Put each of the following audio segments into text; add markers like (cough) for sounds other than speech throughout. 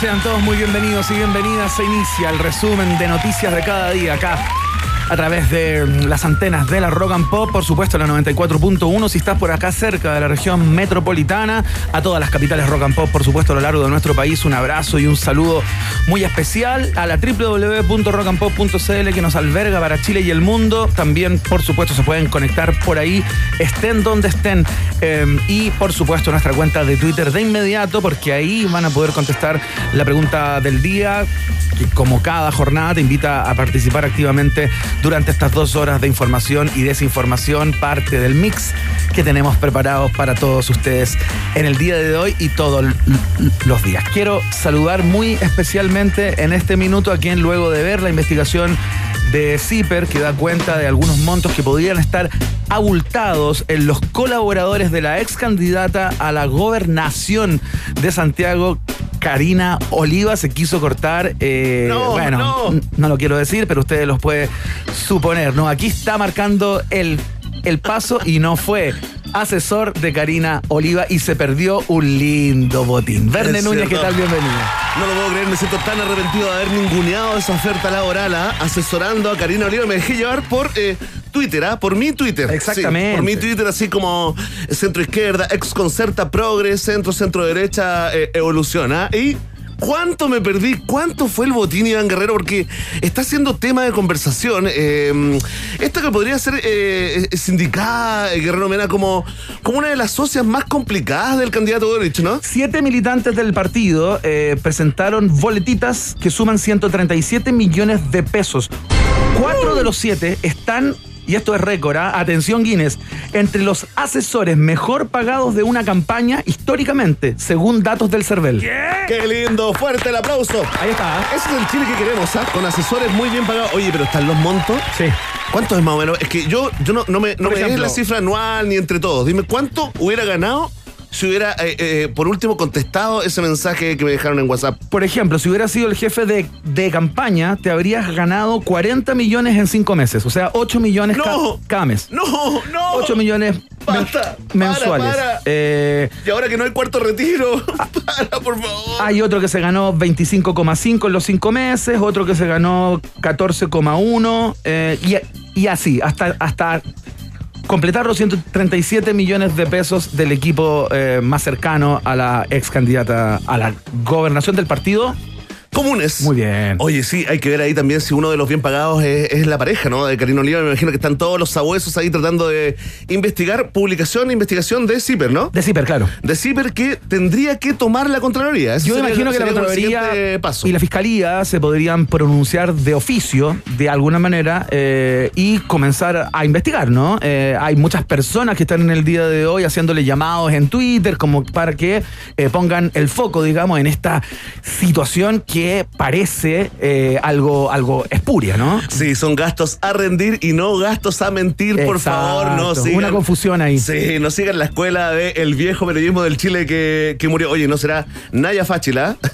Sean todos muy bienvenidos y bienvenidas. Se inicia el resumen de noticias de cada día acá a través de las antenas de la Rock and Pop, por supuesto la 94.1 si estás por acá cerca de la región metropolitana, a todas las capitales Rock and Pop, por supuesto a lo largo de nuestro país, un abrazo y un saludo muy especial a la www.rockandpop.cl que nos alberga para Chile y el mundo, también por supuesto se pueden conectar por ahí, estén donde estén eh, y por supuesto nuestra cuenta de Twitter de inmediato porque ahí van a poder contestar la pregunta del día que como cada jornada te invita a participar activamente durante estas dos horas de información y desinformación, parte del mix que tenemos preparados para todos ustedes en el día de hoy y todos los días. Quiero saludar muy especialmente en este minuto a quien luego de ver la investigación de CIPER que da cuenta de algunos montos que podrían estar abultados en los colaboradores de la ex candidata a la gobernación de Santiago, Karina Oliva se quiso cortar. Eh, No, bueno, no. no lo quiero decir, pero ustedes los pueden suponer, ¿no? Aquí está marcando el, el paso y no fue asesor de Karina Oliva y se perdió un lindo botín. Verne Núñez, ¿qué tal? Bienvenido. No lo puedo creer, me siento tan arrepentido de haber ninguneado esa oferta laboral, ¿ah? asesorando a Karina Oliva. Me dejé llevar por eh, Twitter, ¿ah? por mi Twitter. Exactamente. Sí, por mi Twitter, así como centro izquierda, ex concerta, progres, centro, centro derecha, eh, evoluciona. Y. ¿Cuánto me perdí? ¿Cuánto fue el botín, Iván Guerrero? Porque está siendo tema de conversación. Eh, esta que podría ser eh, eh, sindicada, eh, Guerrero Mena, como, como una de las socias más complicadas del candidato Boric, ¿no? Siete militantes del partido eh, presentaron boletitas que suman 137 millones de pesos. Cuatro de los siete están, y esto es récord, ¿ah? atención Guinness, entre los asesores mejor pagados de una campaña históricamente, según datos del CERVEL. ¡Qué lindo! ¡Fuerte el aplauso! Ahí está. ¿ah? Ese es el Chile que queremos, ¿ah? Con asesores muy bien pagados. Oye, pero están los montos. Sí. ¿Cuánto es más o menos? Es que yo, yo no, no me, no me ejemplo. la cifra anual ni entre todos. Dime, ¿cuánto hubiera ganado si hubiera, eh, eh, por último, contestado ese mensaje que me dejaron en WhatsApp? Por ejemplo, si hubieras sido el jefe de, de campaña, te habrías ganado 40 millones en cinco meses. O sea, 8 millones cada mes. ¡No! ¡No! 8 millones Basta. mensuales. Para, para. Eh, Y ahora que no hay cuarto retiro, (laughs) para, por favor. Hay otro que se ganó 25,5 en los cinco meses, otro que se ganó 14,1 eh, y, y así, hasta, hasta completar los 137 millones de pesos del equipo eh, más cercano a la ex candidata a la gobernación del partido. Comunes. Muy bien. Oye, sí, hay que ver ahí también si uno de los bien pagados es, es la pareja, ¿no? De Karina Oliva. Me imagino que están todos los sabuesos ahí tratando de investigar publicación, investigación de CIPER, ¿no? De CIPER, claro. De CIPER que tendría que tomar la Contraloría. Yo sería- imagino que la Contraloría paso. y la Fiscalía se podrían pronunciar de oficio, de alguna manera, eh, y comenzar a investigar, ¿no? Eh, hay muchas personas que están en el día de hoy haciéndole llamados en Twitter como para que eh, pongan el foco, digamos, en esta situación que parece eh, algo, algo espuria, ¿no? Sí, son gastos a rendir y no gastos a mentir, por favor. No sigan. Una confusión ahí. Sí, no sigan la escuela del viejo periodismo del Chile que, que murió. Oye, ¿no será Naya Fáchila? (laughs)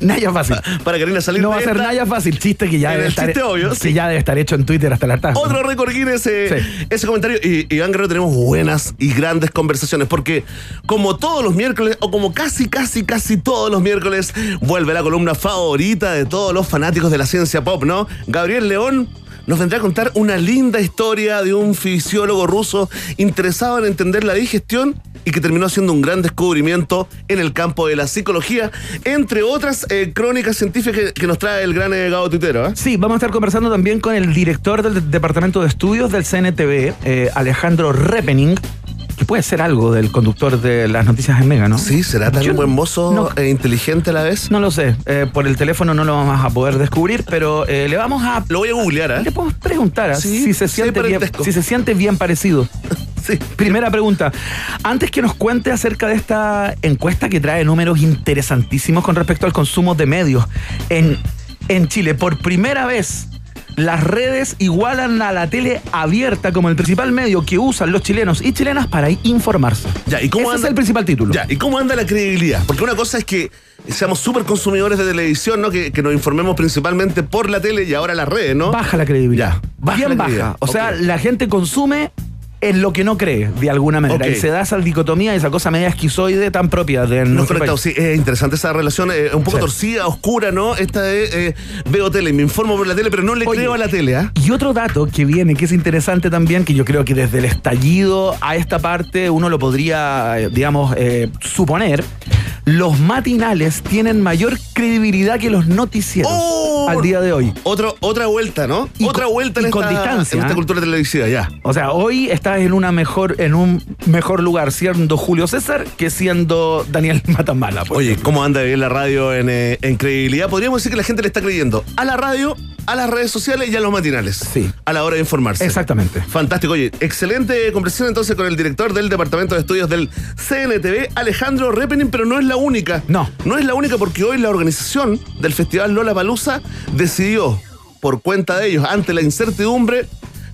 Naya fácil. Para Karina salir No de va a ser. Naya fácil. Chiste que ya En debe el estar, chiste obvio, que sí. ya debe estar hecho en Twitter hasta la tarde. Otro récord Guinness, eh, Sí. ese comentario. Y Iván Guerrero, tenemos buenas y grandes conversaciones, porque como todos los miércoles, o como casi, casi, casi todos los miércoles, vuelve la columna favorita de todos los fanáticos de la ciencia pop, ¿no? Gabriel León nos vendrá a contar una linda historia de un fisiólogo ruso interesado en entender la digestión y que terminó siendo un gran descubrimiento en el campo de la psicología, entre otras eh, crónicas científicas que, nos trae el gran eh, Gabo Tuitero. ¿eh? Sí, vamos a estar conversando también con el director del Departamento de Estudios del CNTV, eh, Alejandro Repening, que puede ser algo del conductor de las noticias en Mega, ¿no? Sí, ¿será tan Yo buen mozo no- e inteligente a la vez? No lo sé, eh, por el teléfono no lo vamos a poder descubrir, pero eh, le vamos a... Lo voy a googlear, ¿eh? Le podemos preguntar ¿ah? Sí, si, se siente bien, si se siente bien parecido. (laughs) Sí. Primera pregunta. Antes que nos cuente acerca de esta encuesta que trae números interesantísimos con respecto al consumo de medios en, en Chile, por primera vez las redes igualan a la tele abierta como el principal medio que usan los chilenos y chilenas para informarse. Ya, ¿y cómo Ese anda- es el principal título. Ya, ¿y cómo anda la credibilidad? Porque una cosa es que seamos súper consumidores de televisión, ¿no? Que, que nos informemos principalmente por la tele y ahora las redes, ¿no? Baja la credibilidad. Ya, baja Bien la baja. O sea, la gente consume en lo que no cree, de alguna manera. Y se da esa dicotomía, esa cosa media esquizoide tan propia de No nuestro conectado, sí, es interesante esa relación, eh, un poco Sí. torcida, oscura, ¿no? Esta de eh, veo tele, me informo por la tele, pero no le Oye, creo a la tele, ¿ah? Y otro dato que viene, que es interesante también, que yo creo que desde el estallido a esta parte uno lo podría, eh, digamos, suponer, los matinales tienen mayor credibilidad que los noticieros ¡Oh! al día de hoy. Otro, otra vuelta, ¿no? Y otra con- vuelta en y con esta, distancia, en esta ¿eh? cultura televisiva, ya. O sea, hoy estás en una mejor, en un mejor lugar siendo Julio César que siendo Daniel (laughs) Matamala. Oye, ejemplo. ¿cómo anda bien la radio en, eh, en credibilidad? Podríamos decir que la gente le está creyendo a la radio, a las redes sociales y a los matinales. Sí. A la hora de informarse. Exactamente. Fantástico. Oye, excelente conversación entonces con el director del Departamento de Estudios del CNTV, Alejandro Repenin, pero no es la única. No. No es la única porque hoy la organización del Festival Lola Palusa decidió, por cuenta de ellos, ante la incertidumbre,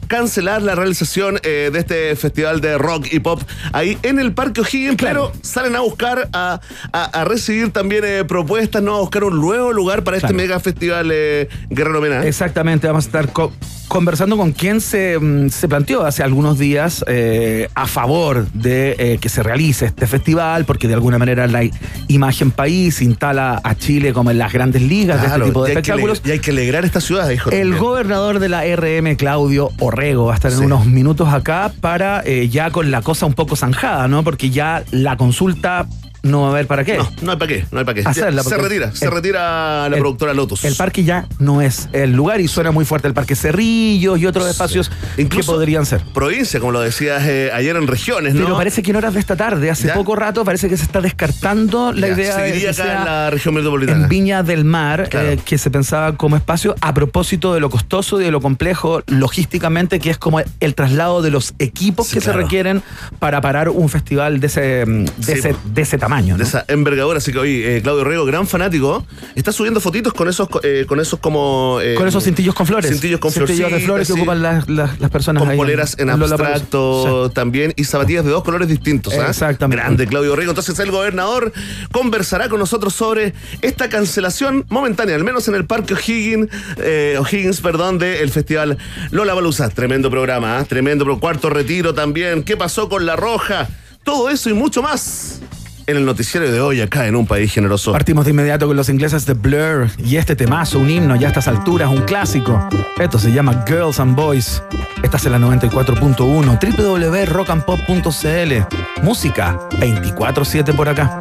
cancelar la realización eh, de este festival de rock y pop ahí en el Parque O'Higgins, Claro. pero salen a buscar, a, a- a recibir también eh, propuestas, ¿no? A buscar un nuevo lugar para este mega festival eh, Guerrero Mena. Exactamente, vamos a estar co- conversando con quien se, mm, se planteó hace algunos días eh, a favor de eh, que se realice este festival, porque de alguna manera la imagen país instala a Chile como en las grandes ligas de este tipo de y que espectáculos. y hay que alegrar esta ciudad, dijo. El también. gobernador de la RM, Claudio Orrego, va a estar en Sí. unos minutos acá para eh, ya con la cosa un poco zanjada, ¿no? Porque ya la consulta no va a haber para qué. No, no hay para qué, no hay para qué. Hacerla, se retira, se el- retira la el- productora Lotus. El parque ya no es el lugar y suena muy fuerte el parque Cerrillos y otros espacios Incluso- que podrían ser. Provincia, como lo decías eh, ayer en regiones, ¿no? Pero parece que en horas de esta tarde, hace Ya. poco rato, parece que se está descartando la Ya, idea de seguiría que acá sea en la región metropolitana. en Viña del Mar, Claro. eh, que se pensaba como espacio a propósito de lo costoso y de lo complejo logísticamente, que es como el traslado de los equipos Sí, que claro. se requieren para parar un festival de ese, de Sí, ese, po. de ese tamaño. De ¿no? esa envergadura. Así que hoy, eh, Claudio Rego, gran fanático, está subiendo fotitos con esos, eh, con esos como. eh, Con esos cintillos con flores. Cintillos con Cintillos de flores que sí. ocupan las, las, las personas Con ahí poleras en, abstracto también y zapatillas de dos colores distintos. ¿ah? Exactamente. Grande, Claudio Rego. Entonces el gobernador conversará con nosotros sobre esta cancelación momentánea, al menos en el Parque O'Higgins, O'Higgins, perdón, del Festival Lola Balusa. Tremendo programa, ¿ah? tremendo cuarto retiro también. ¿Qué pasó con La Roja? Todo eso y mucho más en el noticiero de hoy acá en Un País Generoso. Partimos de inmediato con los ingleses de Blur y este temazo, un himno ya a estas alturas, un clásico. Esto se llama Girls and Boys. Estás en la 94.1, www.rockandpop.cl. Música 24-7 por acá.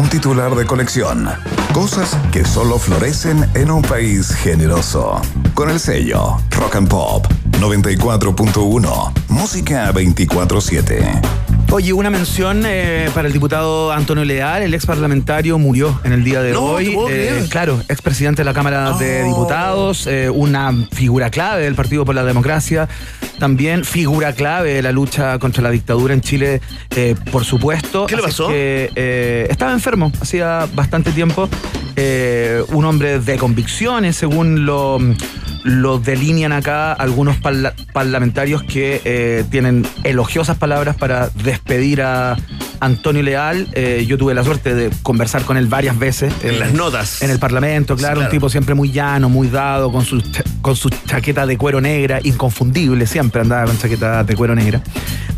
Un titular de colección. Cosas que solo florecen en un país generoso. Con el sello Rock and Pop 94.1. Música 24-7. Oye, una mención eh, para el diputado Antonio Leal, el ex parlamentario murió en el día de No, hoy. creer. claro, ex presidente de la Cámara de Oh. Diputados, eh, una figura clave del Partido por la Democracia, también figura clave de la lucha contra la dictadura en Chile, eh, por supuesto. ¿Qué le pasó? que, eh, estaba enfermo, hacía bastante tiempo. Eh, un hombre de convicciones, según lo, lo delinean acá algunos parla- parlamentarios que eh, tienen elogiosas palabras para despedir a Antonio Leal. Yo tuve la suerte de conversar con él varias veces. En las notas. En el Parlamento, claro, claro. un tipo siempre muy llano, muy dado, con su, con su chaqueta de cuero negra, inconfundible, siempre andaba con chaqueta de cuero negra.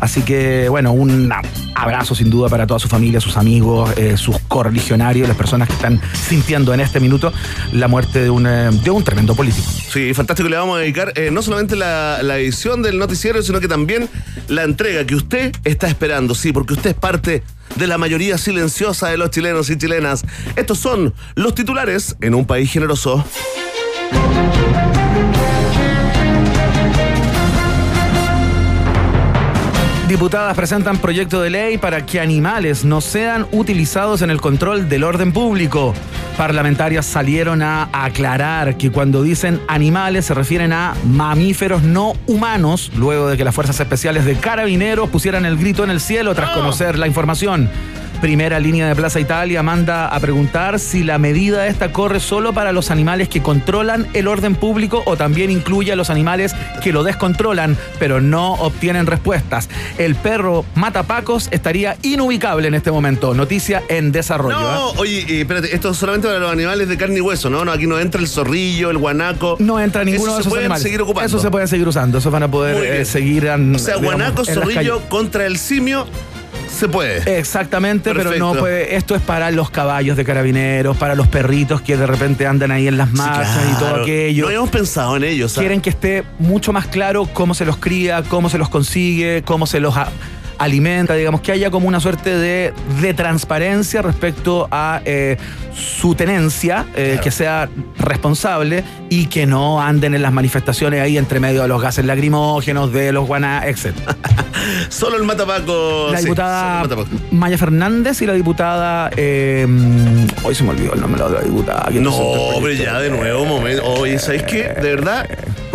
Así que, bueno, un abrazo sin duda para toda su familia, sus amigos, eh, sus correligionarios, las personas que están sintiendo en este minuto la muerte de un, eh, de un tremendo político. Sí, fantástico. Le vamos a dedicar eh, no solamente la, la edición del noticiero, sino que también la entrega que usted está esperando. Sí, porque usted es parte de la mayoría silenciosa de los chilenos y chilenas. Estos son los titulares en un país generoso. Diputadas presentan proyecto de ley para que animales no sean utilizados en el control del orden público. Parlamentarias salieron a aclarar que cuando dicen animales se refieren a mamíferos no humanos, luego de que las fuerzas especiales de carabineros pusieran el grito en el cielo tras conocer la información. Primera línea de Plaza Italia manda a preguntar si la medida esta corre solo para los animales que controlan el orden público o también incluye a los animales que lo descontrolan, pero no obtienen respuestas. El perro Matapacos estaría inubicable en este momento. Noticia en desarrollo. No, ¿eh? oye, eh, espérate, esto es solamente para los animales de carne y hueso, ¿no? no aquí no entra el zorrillo, el guanaco. No entra ninguno Eso de se esos pueden animales. seguir ocupando. Eso se puede seguir usando. Eso van a poder eh, seguir. an- O sea, digamos, guanaco, en zorrillo contra el simio, se puede. Exactamente, pero no puede. Esto es para los caballos de carabineros, para los perritos que de repente andan ahí en las Sí, marchas y todo claro. aquello. No habíamos pensado en ellos. Quieren que esté mucho más claro cómo se los cría, cómo se los consigue, cómo se los alimenta, digamos, que haya como una suerte de, de transparencia respecto a eh, su tenencia, eh, que sea responsable y que no anden en las manifestaciones ahí entre medio de los gases lacrimógenos, de los guaná, etc. (laughs) Solo el matapaco. La diputada matapaco. Maya Fernández y la diputada. eh, hoy se me olvidó el nombre de la diputada. ¿Quién No, proyecto? ya de nuevo, momento. Oye, ¿sabéis qué? De verdad.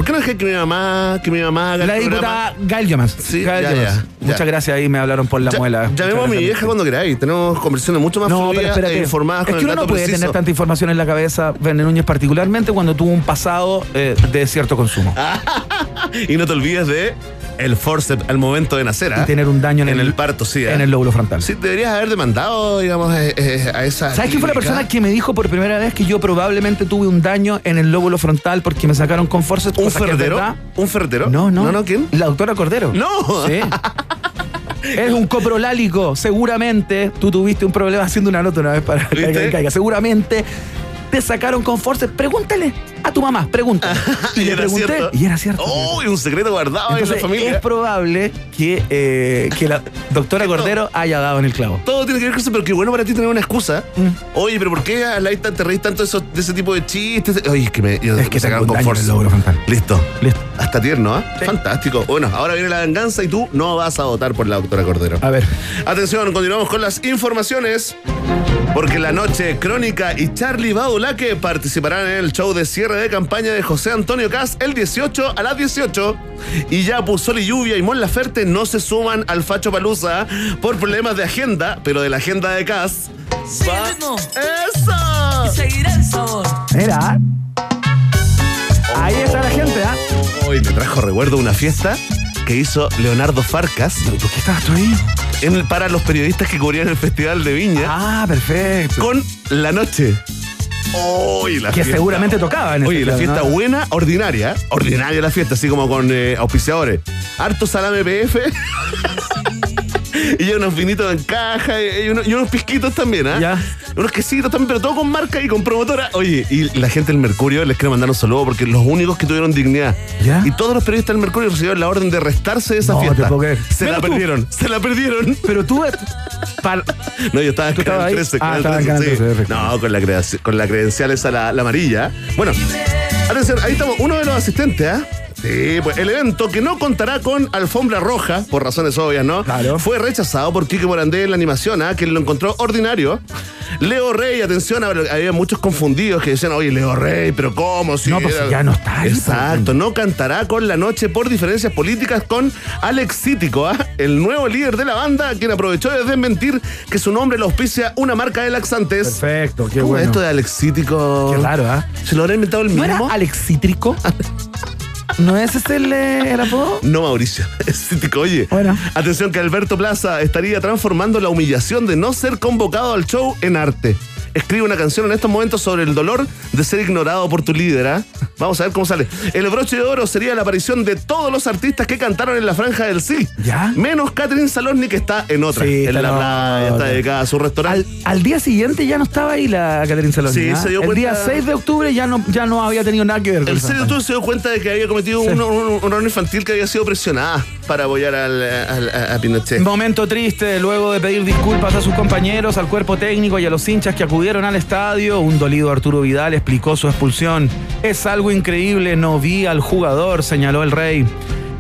¿Por qué no dejé que mi mamá, que mi mamá haga el La programa? diputada Gail Yomans. Sí, Gail ya, Muchas gracias ahí, me hablaron por la muela. Llamemos a mi vieja cuando queráis. Tenemos conversaciones mucho más No, pero espérate. e informadas es con que el uno dato no puede preciso. tener tanta información en la cabeza, Verne Núñez, particularmente cuando tuvo un pasado eh, de cierto consumo. (laughs) Y no te olvides de el forceps al momento de nacer, ¿ah? Y tener un daño en, el, parto, sí. ¿ah? En el lóbulo frontal. Sí, deberías haber demandado, digamos, eh, eh, a esa. ¿Sabes quién fue la persona que me dijo por primera vez que yo probablemente tuve un daño en el lóbulo frontal porque me sacaron con forceps? ¿Un verdad? ¿Un ferretero? No, no. ¿No, no? ¿Quién? La doctora Cordero. No. Sí. (laughs) Es un coprolálico. Seguramente tú tuviste un problema haciendo una nota una vez para que caiga. Seguramente te sacaron con force. Pregúntale a tu mamá, pregúntale. (laughs) Y, le era pregunté, cierto. y era cierto. ¡Uy, un secreto guardado en la Entonces, familia! es probable que, eh, que la doctora Cordero haya dado en el clavo. Todo tiene que ver con eso, pero qué bueno para ti tener una excusa. Mm. Oye, pero ¿por qué habláis tan- te reís tanto de, esos- de ese tipo de chistes? Oye, es que me, yo- Es me que sacaron con force. Listo. Listo. Hasta tierno, ¿ah? Sí. Fantástico. Bueno, ahora viene la venganza y tú no vas a votar por la doctora Cordero. A ver. Atención, continuamos con las informaciones. Porque la noche Crónica y Charlie Baulaque participarán en el show de cierre de campaña de José Antonio Cas el 18 a las 18. Y ya Pusol y Lluvia y Mon Laferte no se suman al Facho Palusa por problemas de agenda, pero de la agenda de Cas. Ritmo ¡Eso! y seguirá el sabor. Mira. Ahí está la gente, ¿ah? Hoy me trajo recuerdo una fiesta que hizo Leonardo Farcas ¿Por qué estabas tú ahí? en- para los periodistas que cubrían el Festival de Viña Ah, perfecto. con La Noche. La Que fiesta. seguramente tocaba en el Oye, la festival, fiesta ¿no? buena, ordinaria. Ordinaria la fiesta, así como con eh, auspiciadores. Harto salame PF. (laughs) (laughs) y ya unos vinitos en caja y, y unos, y unos pisquitos también, ¿ah? Ya. Unos quesitos también, pero todo con marca y con promotora. Oye, y la gente del Mercurio les quiero mandar un saludo porque los únicos que tuvieron dignidad. ¿Ya? Y todos los periodistas del Mercurio recibieron la orden de restarse de esa No, te fiesta. puedo creer. Se la tú- perdieron, se la perdieron. Pero tú. (laughs) eh, No, yo estaba en ¿Tú estabas Canal ahí? 13. Ah, Canal estaba en 13, Canal sí. 13, perfecto. No, con la, con la credencial esa, la, la amarilla. Bueno, atención, ahí estamos. Uno de los asistentes, ¿ah? Sí, pues el evento que no contará con alfombra roja, por razones obvias, ¿no? Claro. Fue rechazado por Quique Morandé en la animación, ¿ah? Que lo encontró ordinario. Leo Rey, atención, había muchos confundidos que decían, oye, Leo Rey, pero ¿cómo? Si No, pues era-". ya no está ahí, Exacto, pues. no cantará con la noche por diferencias políticas con Alex Cítico, ¿ah? el nuevo líder de la banda, quien aprovechó de desmentir que su nombre lo auspicia una marca de laxantes. Perfecto, qué ¿Cómo bueno. esto de Alex Cítico? Qué raro, ¿ah? ¿Se lo habrá inventado el ¿No mismo? era Alex Cítrico? (laughs) ¿No es ese el, eh, el apodo? No, Mauricio. (laughs) Oye, Bueno. atención que Alberto Plaza estaría transformando la humillación de no ser convocado al show en arte. Escribe una canción en estos momentos sobre el dolor de ser ignorado por tu líder. ¿ah? Vamos a ver cómo sale. El broche de oro sería la aparición de todos los artistas que cantaron en la franja del sí. ¿Ya? Menos Catherine Salosni que está en otra. Sí, en la en playa, está dedicada a su restaurante. al día siguiente ya no estaba ahí la Catherine Saloni. Sí, se dio El cuenta- día 6 de octubre ya no, ya no había tenido nada que ver con El esa serio campaña. tú se dio cuenta de que había cometido un, un, un error infantil que había sido presionada para apoyar al, al- a, a Pinochet. Momento triste, luego de pedir disculpas a sus compañeros, al cuerpo técnico y a los hinchas que acudieron al estadio, un dolido Arturo Vidal explicó su expulsión. Es algo increíble, no vi al jugador, señaló el rey.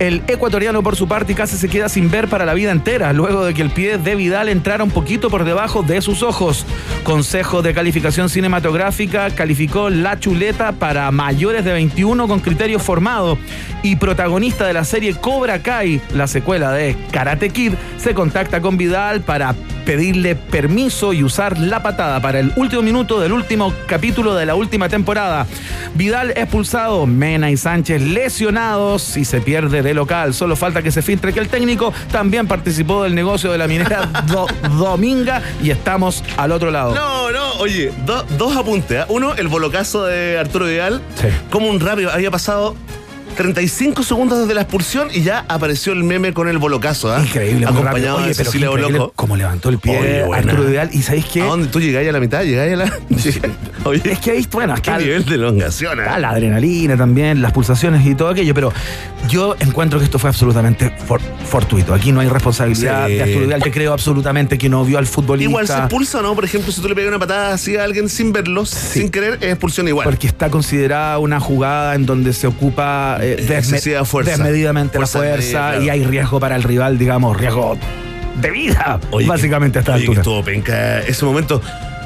El ecuatoriano por su parte casi se queda sin ver para la vida entera, luego de que el pie de Vidal entrara un poquito por debajo de sus ojos. Consejo de calificación cinematográfica calificó La Chuleta para mayores de 21 con criterio formado y protagonista de la serie Cobra Kai, la secuela de Karate Kid, se contacta con Vidal para pedirle permiso y usar la patada para el último minuto del último capítulo de la última temporada. Vidal expulsado, Mena y Sánchez lesionados y se pierde de local. Solo falta que se filtre que el técnico también participó del negocio de la minera (laughs) Do- Dominga y estamos al otro lado. No, no, oye, do- dos apuntes. ¿ah? Uno, el bolocazo de Arturo Vidal. Sí. Como un rápido, había pasado 35 segundos desde la expulsión y ya apareció el meme con el bolocazo. ¿ah? Increíble. Acompañado Oye, de pero qué Cecilia Boloco. cómo levantó el pie Oye. Arturo Vidal. ¿Y sabéis qué? ¿A dónde tú llegáis a la mitad? ¿Llegáis a la.? (laughs) Oye, Es que ahí, bueno, qué está el- nivel de elongación. ¿ah? Está la adrenalina también, las pulsaciones y todo aquello, pero yo encuentro que esto fue absolutamente for- fortuito. Aquí no hay responsabilidad Sí. de Arturo Vidal. Te creo absolutamente que no vio al futbolista. Igual se expulsa no, por ejemplo, si tú le pegas una patada así a alguien sin verlos, sin querer, es expulsión igual. Porque está considerada una jugada en donde se ocupa eh, desme- Excesiva fuerza. desmedidamente Fuerza la fuerza claro. y hay riesgo para el rival, digamos, riesgo de vida, Oye, básicamente a esta oye, que altura. estuvo penca ese momento.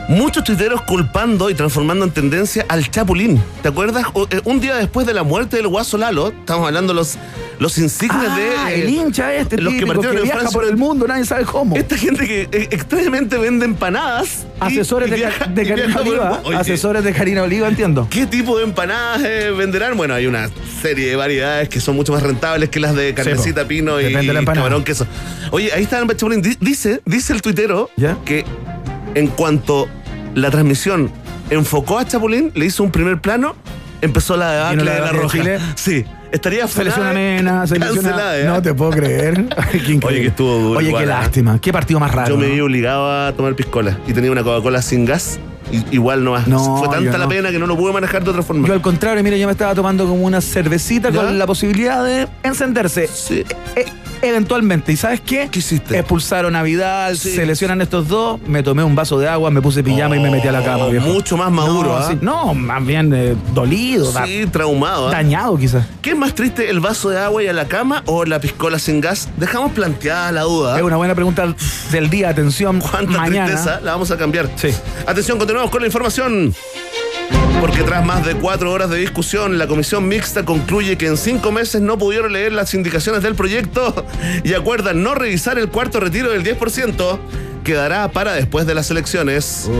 Muchos tuiteros culpando y transformando en tendencia al Chapulín. ¿Te acuerdas? O- eh, Un día después de la muerte del Guaso Lalo, estamos hablando los, los insignes Ah, de. eh, el hincha este los que típico que, partieron en viaja Francia. por el mundo, nadie sabe cómo. Esta gente que eh, extrañamente vende empanadas. Asesores y de, viaja- de y Karina viaja Oliva. Oye, Asesores de Karina Oliva, entiendo. ¿Qué tipo de empanadas eh, venderán? Bueno, hay una serie de variedades que son mucho más rentables que las de carnecita, pino y, de la camarón queso. Oye, ahí está el Chapulín. Di- Dice, dice el tuitero ¿Ya? que en cuanto la transmisión enfocó a Chapulín, le hizo un primer plano, empezó la debacle ¿Vino la de la roja. Chile? Sí. Estaría Se lesiona funada, Mena, se lesiona. cancelada, ¿eh? No te puedo creer. (laughs) Qué. Oye, que estuvo duro Oye, igual, qué ¿eh? lástima. Qué partido más raro. Yo me ¿no? vi obligado a tomar piscola y tenía una Coca-Cola sin gas igual no, No, fue tanta la pena que no lo pude manejar de otra forma. Yo al contrario, mira, yo me estaba tomando como una cervecita ¿Ya? con la posibilidad de encenderse. Sí. E- eventualmente. ¿Y sabes qué? ¿Qué hiciste? Expulsaron a Vidal, Sí. se lesionan estos dos, me tomé un vaso de agua, me puse pijama y me metí a la cama, Oh, viejo. mucho más maduro, No, ¿ah? sí, no, más bien eh, dolido, da- Sí, traumado. ¿ah? dañado quizás. ¿Qué es más triste, el vaso de agua y a la cama o la piscola sin gas? Dejamos planteada la duda. Es una buena pregunta del día, atención, ¿Cuánta mañana. tristeza? La vamos a cambiar. Sí. Atención, continuamos con la información. Porque tras más de cuatro horas de discusión, la comisión mixta concluye que en cinco meses no pudieron leer las indicaciones del proyecto y acuerdan no revisar el cuarto retiro del 10%, que dará para después de las elecciones.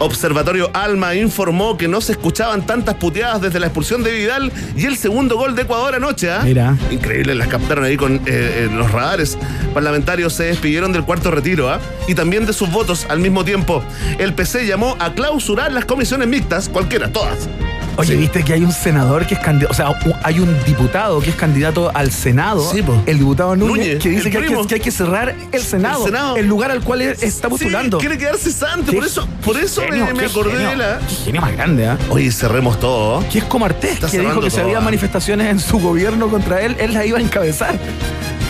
Observatorio Alma informó que no se escuchaban tantas puteadas desde la expulsión de Vidal y el segundo gol de Ecuador anoche. ¿ah? Mira. Increíble, las captaron ahí con eh, eh, los radares. Parlamentarios se despidieron del cuarto retiro ¿ah? y también de sus votos al mismo tiempo. El PC llamó a clausurar las comisiones mixtas, cualquiera, todas. Oye, Sí. viste que hay un senador que es candidato, o sea, hay un diputado que es candidato al Senado, Sí, el diputado Núñez, Núñez, que dice que hay que, primo. que hay que cerrar el Senado, el Senado. lugar al cual es- está postulando. Quiere quedarse santo, por eso, por eso genio, me, me acordé genio, de la. qué genio más grande, ¿ah? Oye, cerremos todo. Que es como Artés, Está que dijo que si había ah. manifestaciones en su gobierno contra él, él las iba a encabezar.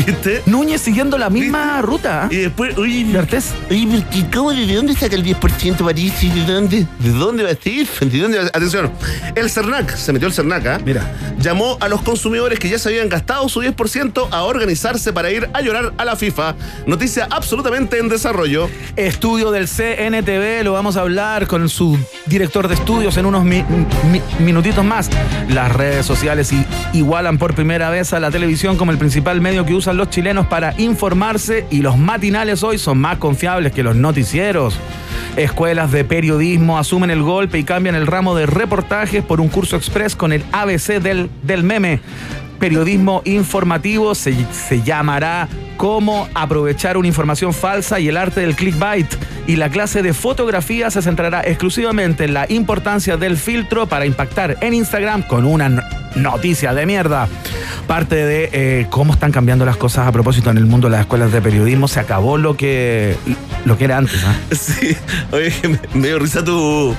¿Viste? Núñez siguiendo la misma ruta. ¿ah? Y después, oye, De Artés. Oye, pero ¿y ¿cómo, de dónde saca el 10% París? ¿De dónde? ¿De dónde va a ser? ¿De dónde va a- Atención, el CERNAC, se metió el CERNAC, ¿ah? Mira. Llamó a los consumidores que ya se habían gastado su 10% a organizarse para ir a llorar a la FIFA. Noticia absolutamente en desarrollo. Estudio del CNTV, lo vamos a hablar con su director de estudios en unos mi- mi- minutitos más. Las redes sociales igualan por primera vez a la televisión como el principal medio que usan los chilenos para informarse y los matinales hoy son más confiables que los noticieros. Escuelas de periodismo asumen el golpe y cambian el ramo de reportajes por un curso express con el ABC del, del meme. Periodismo informativo se, se llamará Cómo aprovechar una información falsa y el arte del clickbait. Y la clase de fotografía se centrará exclusivamente en la importancia del filtro para impactar en Instagram con una no- noticia de mierda. Parte de eh, cómo están cambiando las cosas a propósito en el mundo de las escuelas de periodismo. Se acabó lo que, lo que era antes. ¿ah? (laughs) Sí, oye, me, dio risa tu,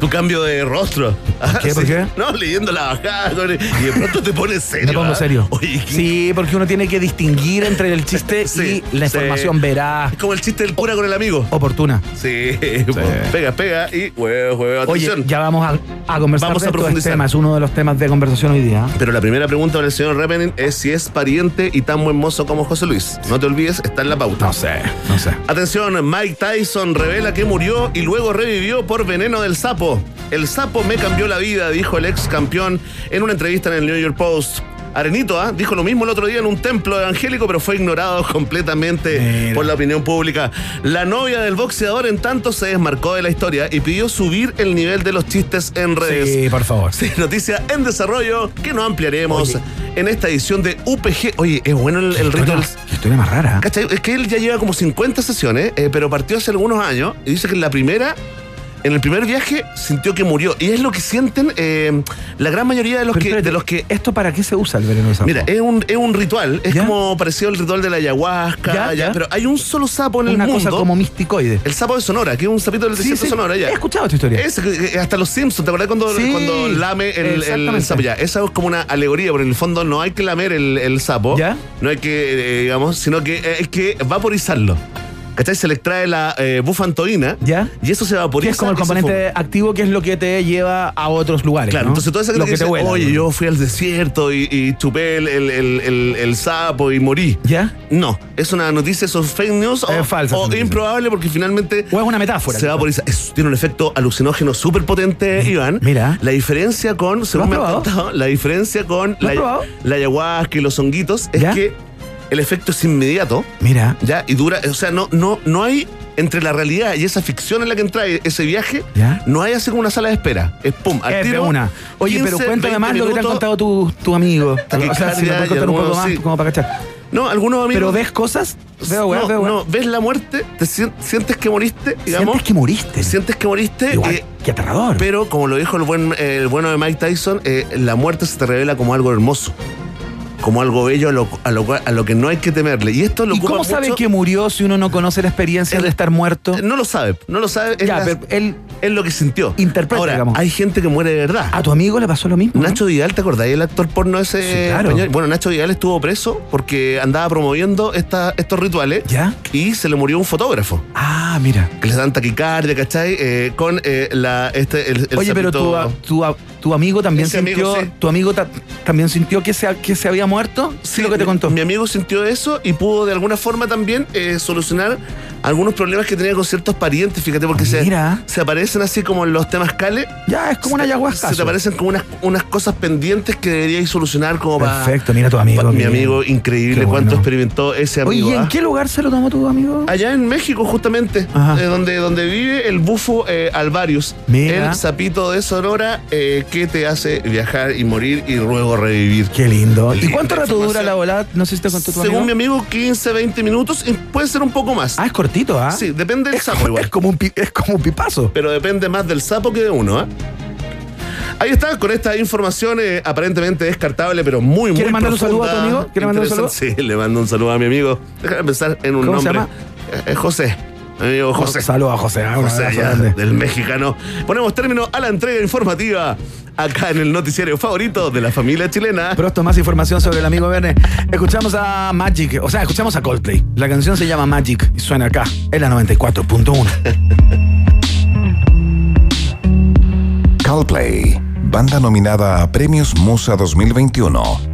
tu cambio de rostro. ¿Por qué? Ah, ¿Por qué? No, leyendo la bajada con- y de pronto te pones (laughs) serio. Me pongo ¿ah? serio. Oye, ¿qué- Sí, porque uno tiene que distinguir entre el chiste (laughs) Sí, y la sí. información veraz, Es como el chiste del cura con el amigo. oportuna. Sí, pues, pega, pega y huevo, huevo, Oye, atención. ya vamos a, a conversar Vamos de a estos profundizar. temas. Es uno de los temas de conversación hoy día. Pero la primera pregunta para el señor Repenin es si es pariente y tan buen mozo como José Luis. No te olvides, está en la pauta. No sé, no sé. Atención, Mike Tyson revela que murió y luego revivió por veneno del sapo. El sapo me cambió la vida, dijo el ex campeón en una entrevista en el New York Post. Arenito ¿ah? dijo lo mismo el otro día en un templo evangélico, pero fue ignorado (laughs) completamente Mira. por la opinión pública. La novia del boxeador, en tanto, se desmarcó de la historia y pidió subir el nivel de los chistes en redes. Sí, por favor. Sí, noticia en desarrollo que no ampliaremos Oye. en esta edición de UPG. Oye, es bueno el, el ritual. historia más rara. ¿Cachai? Es que él ya lleva como 50 sesiones, eh, pero partió hace algunos años y dice que en la primera, en el primer viaje, sintió que murió. Y es lo que sienten eh, la gran mayoría de los, Pero que, espérate, de los que. ¿Esto para qué se usa el veneno de sapo? Mira, es un, es un ritual, es ¿Ya? como parecido al ritual de la ayahuasca, Ya, ya, ya. pero hay un solo sapo en una el mundo. cosa como misticoide. El sapo de Sonora, que es un sapito del Sí, desierto sí, de Sonora, ya. He escuchado esta historia. Que- que hasta los Simpsons, ¿te acordás cuando, Sí, cuando lame el, el sapo? Ya, esa es como una alegoría, pero en el fondo no hay que lamer el, el sapo. ¿Ya? No hay que, eh, digamos, sino que eh, hay que vaporizarlo. ¿Cachai? Se le extrae la eh, bufantoína. ¿Ya? Y eso se vaporiza. Que es como el componente activo que es lo que te lleva a otros lugares. Claro, ¿no? entonces toda esa lo gente que que te dice, vuela. oye, ¿no? yo fui al desierto y, y chupé el, el- el- sapo y morí. ¿Ya? No, es una noticia, son fake news o, Es falsa o esa noticia. improbable porque finalmente O es una metáfora. se vaporiza. Es- tiene un efecto alucinógeno súper potente, Iván. mira. La diferencia con, según me han contado, la diferencia con ¿Lo has la, la ayahuasca y los honguitos es ¿Ya? que el efecto es inmediato, Mira. ¿ya? Y dura, o sea, no, no, no hay entre la realidad y esa ficción en la que entra ese viaje, ¿Ya? no hay así como una sala de espera. Es pum, al tiro, una. Oye, 15, pero cuéntame 20 más lo que te han contado tu, tu amigo. (laughs) O sea, si me puedes contar un poco más, sí. como para cachar. No, algunos amigos. ¿Pero ves cosas? Veo, weá, no, veo, weá. no, ves la muerte, te sien- sientes que moriste, digamos. Sientes que moriste. Sientes que moriste. Igual, eh, qué aterrador. Pero como lo dijo el buen el bueno de Mike Tyson, eh, la muerte se te revela como algo hermoso. Como algo bello a lo, a lo, cual- a lo que no hay que temerle. Y esto lo ¿Y ocupa cómo sabe mucho- que murió si uno no conoce la experiencia de estar muerto? Eh, No lo sabe, no lo sabe. es Ya, la- pero él es lo que sintió. Interpreta, Ahora, digamos. hay gente que muere de verdad. ¿A tu amigo le pasó lo mismo? no? Nacho Vidal, ¿te acordás? El actor porno ese Sí, claro. español. Bueno, Nacho Vidal estuvo preso porque andaba promoviendo esta- estos rituales ¿Ya? y se le murió un fotógrafo. Ah, mira. Que les dan taquicardia, ¿cachai? Eh, con eh, la, este, el, el Oye, pero tu, tu, tu amigo también Ese sintió. amigo, sí. ¿Tu amigo ta- también sintió que se, que se había muerto? Sí, lo que te mi- contó. Mi amigo sintió eso y pudo de alguna forma también eh, solucionar algunos problemas que tenía con ciertos parientes, fíjate, porque se, Mira. se aparecen así como en los temas cale. Ya, es como una ayahuasca. Se te aparecen como unas, unas cosas pendientes que deberíais solucionar como para. Perfecto, mira tu amigo. Mi amigo, increíble cuánto experimentó ese Oye, amigo. ¿y en ¿ah? qué lugar se lo tomó tu amigo? Allá en México, justamente, Ajá. eh, donde, donde vive el bufo eh, Alvarius, Mira. el sapito de Sonora eh, que te hace viajar y morir y luego revivir. Qué lindo. ¿Y cuánto rato dura la volada? No sé si te contó tu Según mi amigo. amigo, 15, 20 minutos y puede ser un poco más. Ah, es cortito, ¿ah? Sí, depende del es, sapo como, igual. es como un pi- es como un pipazo. Pero depende más del sapo que de uno, ¿ah? Ahí está, con esta información eh, aparentemente descartable, pero muy, muy ¿Quiere mandar un saludo a tu profunda, amigo? ¿Quiere mandar un interesante. Sí, le mando un saludo a mi amigo. Déjame pensar en un ¿Cómo se nombre. llama? Eh, eh, José. Mi amigo José. Saludos a José. un José, grande. del mexicano. Ponemos término a la entrega informativa acá en el noticiario favorito de la familia chilena. Pronto más información sobre el amigo Verne. Escuchamos a Magic, o sea, escuchamos a Coldplay. La canción se llama Magic y suena acá, en la 94.1. Coldplay, banda nominada a Premios Musa 2021.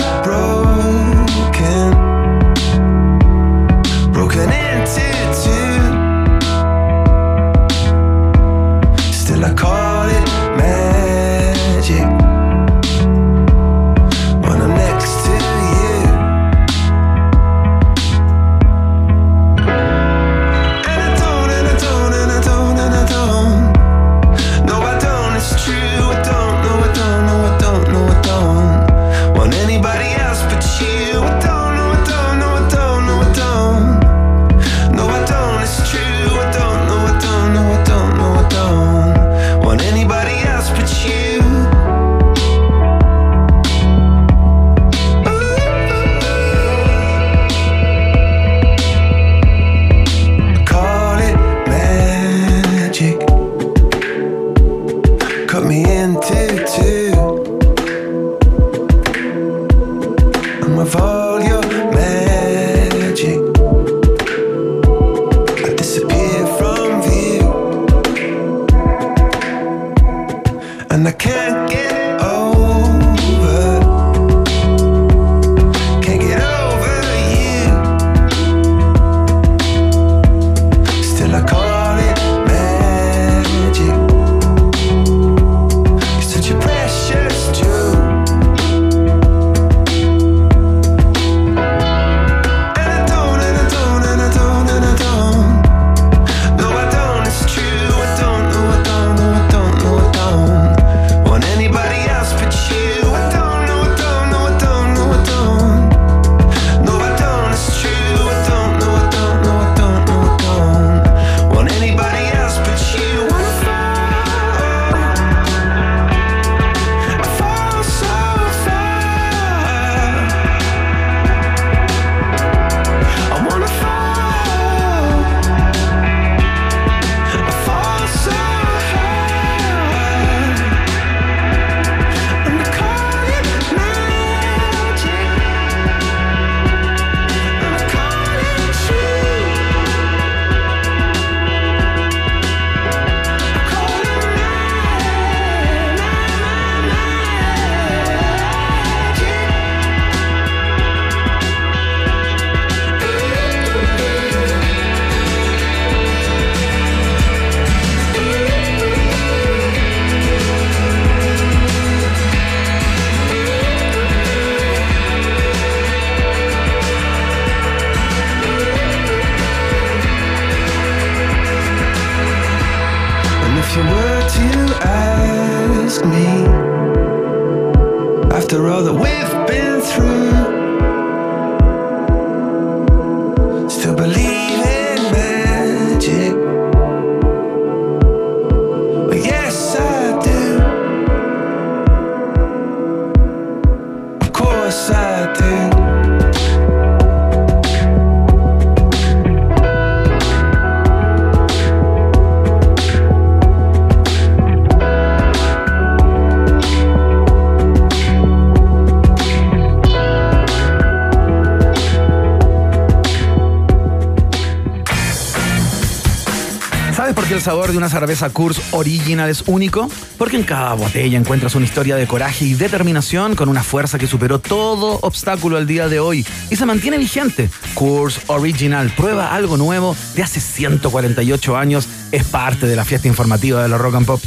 sabor de una cerveza Coors Original es único? Porque en cada botella encuentras una historia de coraje y determinación con una fuerza que superó todo obstáculo al día de hoy y se mantiene vigente. Coors Original prueba algo nuevo de hace 148 años, es parte de la fiesta informativa de la Rock and Pop.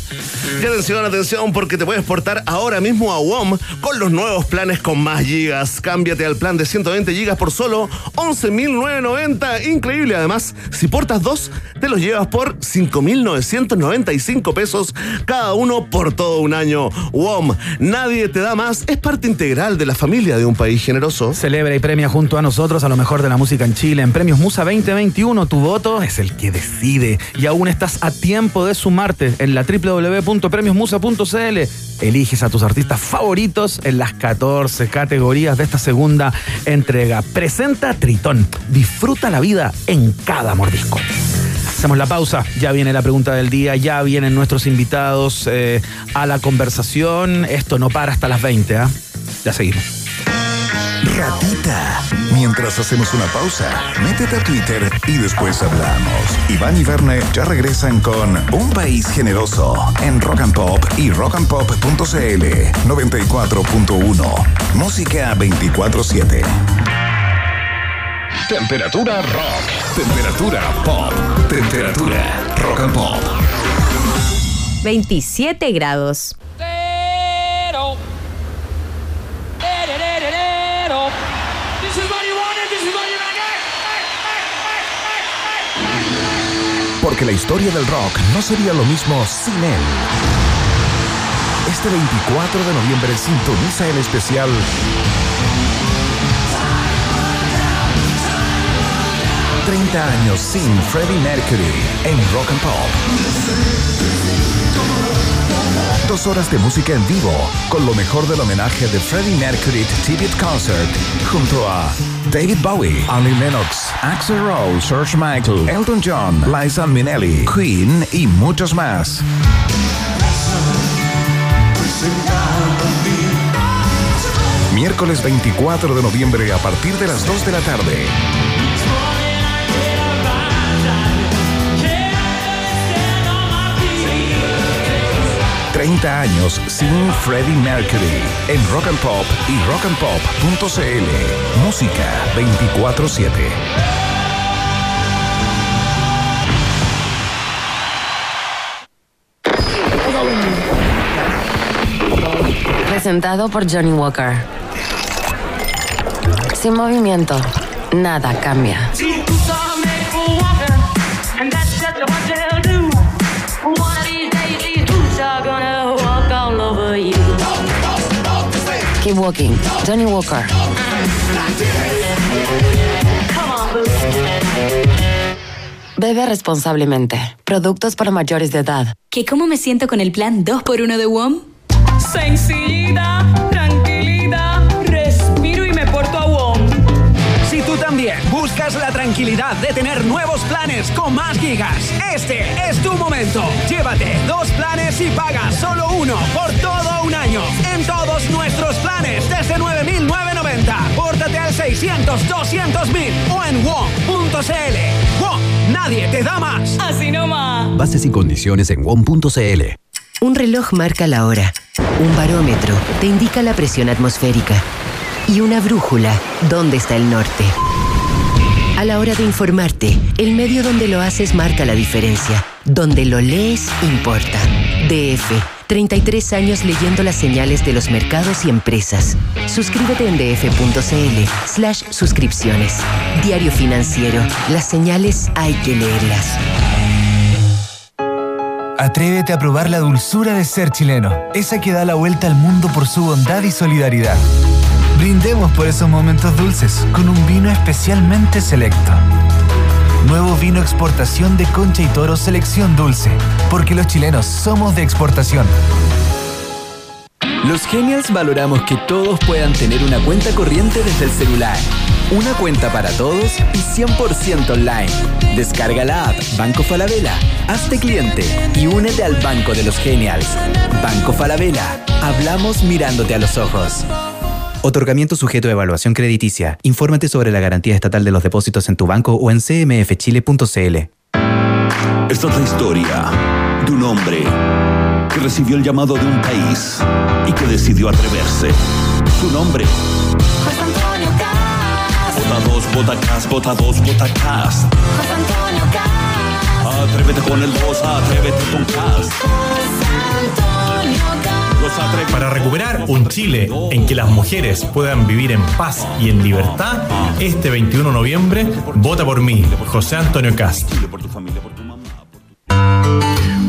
Y atención, atención, porque te puedes portar ahora mismo a WOM con los nuevos planes con más gigas. Cámbiate al plan de 120 gigas por solo 11.990. Increíble. Además, si portas dos, te los llevas por 5.995 pesos cada uno por todo un año. WOM, nadie te da más. Es parte integral de la familia de un país generoso. Celebra y premia junto a nosotros a lo mejor de la música en Chile. En Premios Musa 2021, tu voto es el que decide. Y aún estás a tiempo de sumarte en la www.premiosmusa.cl. Eliges a tus artistas favoritos en las 14 categorías de esta segunda entrega. Presenta Tritón. Disfruta la vida en cada mordisco. Hacemos la pausa, ya viene la pregunta del día, ya vienen nuestros invitados eh, a la conversación. Esto no para hasta las 20, ¿ah? Ya seguimos. Ratita. Mientras hacemos una pausa, métete a Twitter y después hablamos. Iván y Verne ya regresan con Un País Generoso en Rock and Pop y rockandpop.cl 94.1. Música 24-7. Temperatura rock. Temperatura pop. Temperatura rock and pop. 27 grados. Pero. Pero. This is what you wanted, this is what you Porque la historia del rock no sería lo mismo sin él. Este 24 de noviembre sintoniza el especial 30 años sin Freddie Mercury en Rock and Pop. Dos horas de música en vivo con lo mejor del homenaje de Freddie Mercury Tribute Concert junto a David Bowie, Annie Lennox, Axel Rose, George Michael, Elton John, Liza Minnelli, Queen y muchos más. Miércoles 24 de noviembre a partir de las 2 de la tarde. 30 años sin Freddie Mercury en Rock and Pop y rockandpop.cl. Música 24-7. Presentado por Johnny Walker. Sin movimiento, nada cambia. Keep walking. Johnny Walker. Bebe responsablemente. Productos para mayores de edad. ¿Que cómo me siento con el plan 2x1 de WOM? Sencillita, tranquilidad de tener nuevos planes con más gigas, este es tu momento. Llévate dos planes y paga solo uno por todo un año. En todos nuestros planes desde 9.990. Pórtate al 600 200 mil o en WOM.cl. WOM, nadie te da más. Así nomás. Bases y condiciones en WOM.cl. Un reloj marca la hora. Un barómetro te indica la presión atmosférica. Y una brújula, dónde está el norte. A la hora de informarte, el medio donde lo haces marca la diferencia. Donde lo lees, importa. DF. 33 años leyendo las señales de los mercados y empresas. Suscríbete en df.cl slash suscripciones. Diario Financiero. Las señales hay que leerlas. Atrévete a probar la dulzura de ser chileno, esa que da la vuelta al mundo por su bondad y solidaridad. Brindemos por esos momentos dulces con un vino especialmente selecto. Nuevo vino exportación de Concha y Toro Selección Dulce, porque los chilenos somos de exportación. Los Genials valoramos que todos puedan tener una cuenta corriente desde el celular. Una cuenta para todos y 100% online. Descarga la app Banco Falabella, hazte cliente y únete al Banco de los Genials. Banco Falabella, hablamos mirándote a los ojos. Otorgamiento sujeto a evaluación crediticia. Infórmate sobre la garantía estatal de los depósitos en tu banco o en cmfchile.cl. Esta es la historia de un hombre que recibió el llamado de un país y que decidió atreverse. Su nombre. Vota dos, vota cas, vota dos, vota cas. Atrévete con el 2, atrévete con cas. Los atrevidos. Para recuperar un Chile en que las mujeres puedan vivir en paz y en libertad, este 21 de noviembre, vota por mí, José Antonio Cast.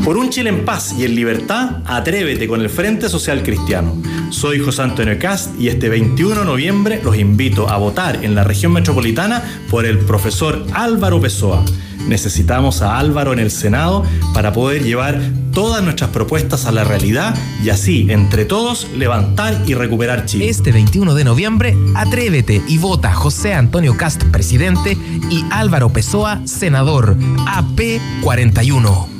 Por un Chile en paz y en libertad, atrévete con el Frente Social Cristiano. Soy José Antonio Cast y este 21 de noviembre los invito a votar en la región metropolitana por el profesor Álvaro Pessoa. Necesitamos a Álvaro en el Senado para poder llevar todas nuestras propuestas a la realidad y así, entre todos, levantar y recuperar Chile. Este 21 de noviembre, atrévete y vota José Antonio Cast, presidente, y Álvaro Pessoa, senador, AP41.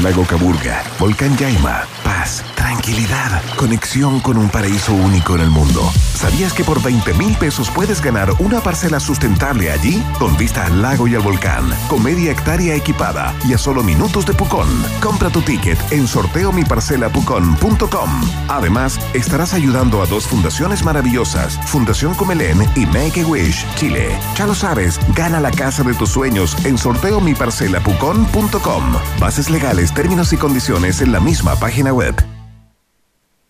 Lago Caburga, Volcán Yaima, paz, tranquilidad, conexión con un paraíso único en el mundo. ¿Sabías que por 20 mil pesos puedes ganar una parcela sustentable allí? Con vista al lago y al volcán, con media hectárea equipada y a solo minutos de Pucón. Compra tu ticket en sorteomiparcelapucón.com. Además, estarás ayudando a dos fundaciones maravillosas, Fundación Comelén y Make a Wish, Chile. Ya lo sabes, gana la casa de tus sueños en sorteomiparcelapucón.com. Bases legales, términos y condiciones en la misma página web.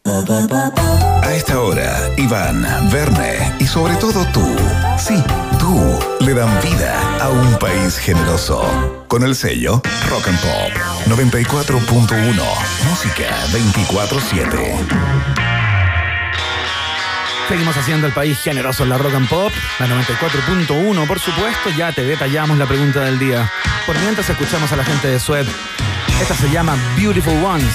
A esta hora, Iván, Verne y sobre todo tú, sí, tú, le dan vida a un país generoso. Con el sello Rock and Pop 94.1, música 24-7. Seguimos haciendo el país generoso en la Rock and Pop, la 94.1, por supuesto. Ya te detallamos la pregunta del día. Por mientras escuchamos a la gente de Sued. Esta se llama Beautiful Ones.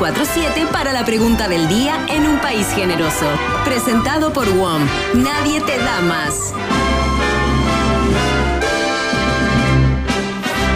24-7 para la pregunta del día en un país generoso. Presentado por WOM. Nadie te da más.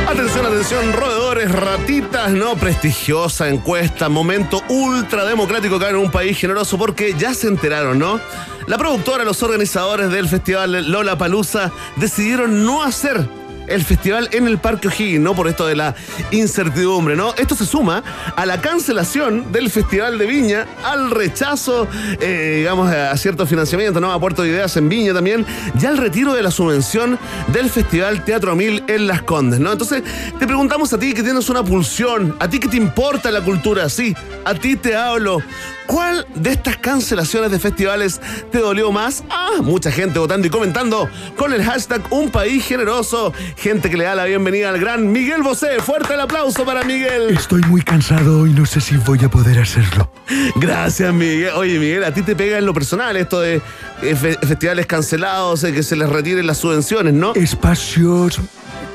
Atención, atención, roedores, ratitas, no prestigiosa encuesta, momento ultra democrático acá en un país generoso porque ya se enteraron, ¿no? La productora, los organizadores del festival Lola Palusa decidieron no hacer el festival en el Parque O'Higgins, ¿no? Por esto de la incertidumbre, ¿no? Esto se suma a la cancelación del Festival de Viña, al rechazo, eh, digamos, a cierto financiamiento, ¿no? A Puerto de Ideas en Viña también, ya al retiro de la subvención del Festival Teatro Mil en Las Condes, ¿no? Entonces, te preguntamos a ti que tienes una pulsión, a ti que te importa la cultura, sí, a ti te hablo. ¿Cuál de estas cancelaciones de festivales te dolió más? Ah, mucha gente votando y comentando con el hashtag Un País Generoso. Gente que le da la bienvenida al gran Miguel Bosé. Fuerte el aplauso para Miguel. Estoy muy cansado y no sé si voy a poder hacerlo. Gracias, Miguel. Oye, Miguel, a ti te pega en lo personal esto de fe- festivales cancelados, eh, que se les retiren las subvenciones, ¿no? Espacios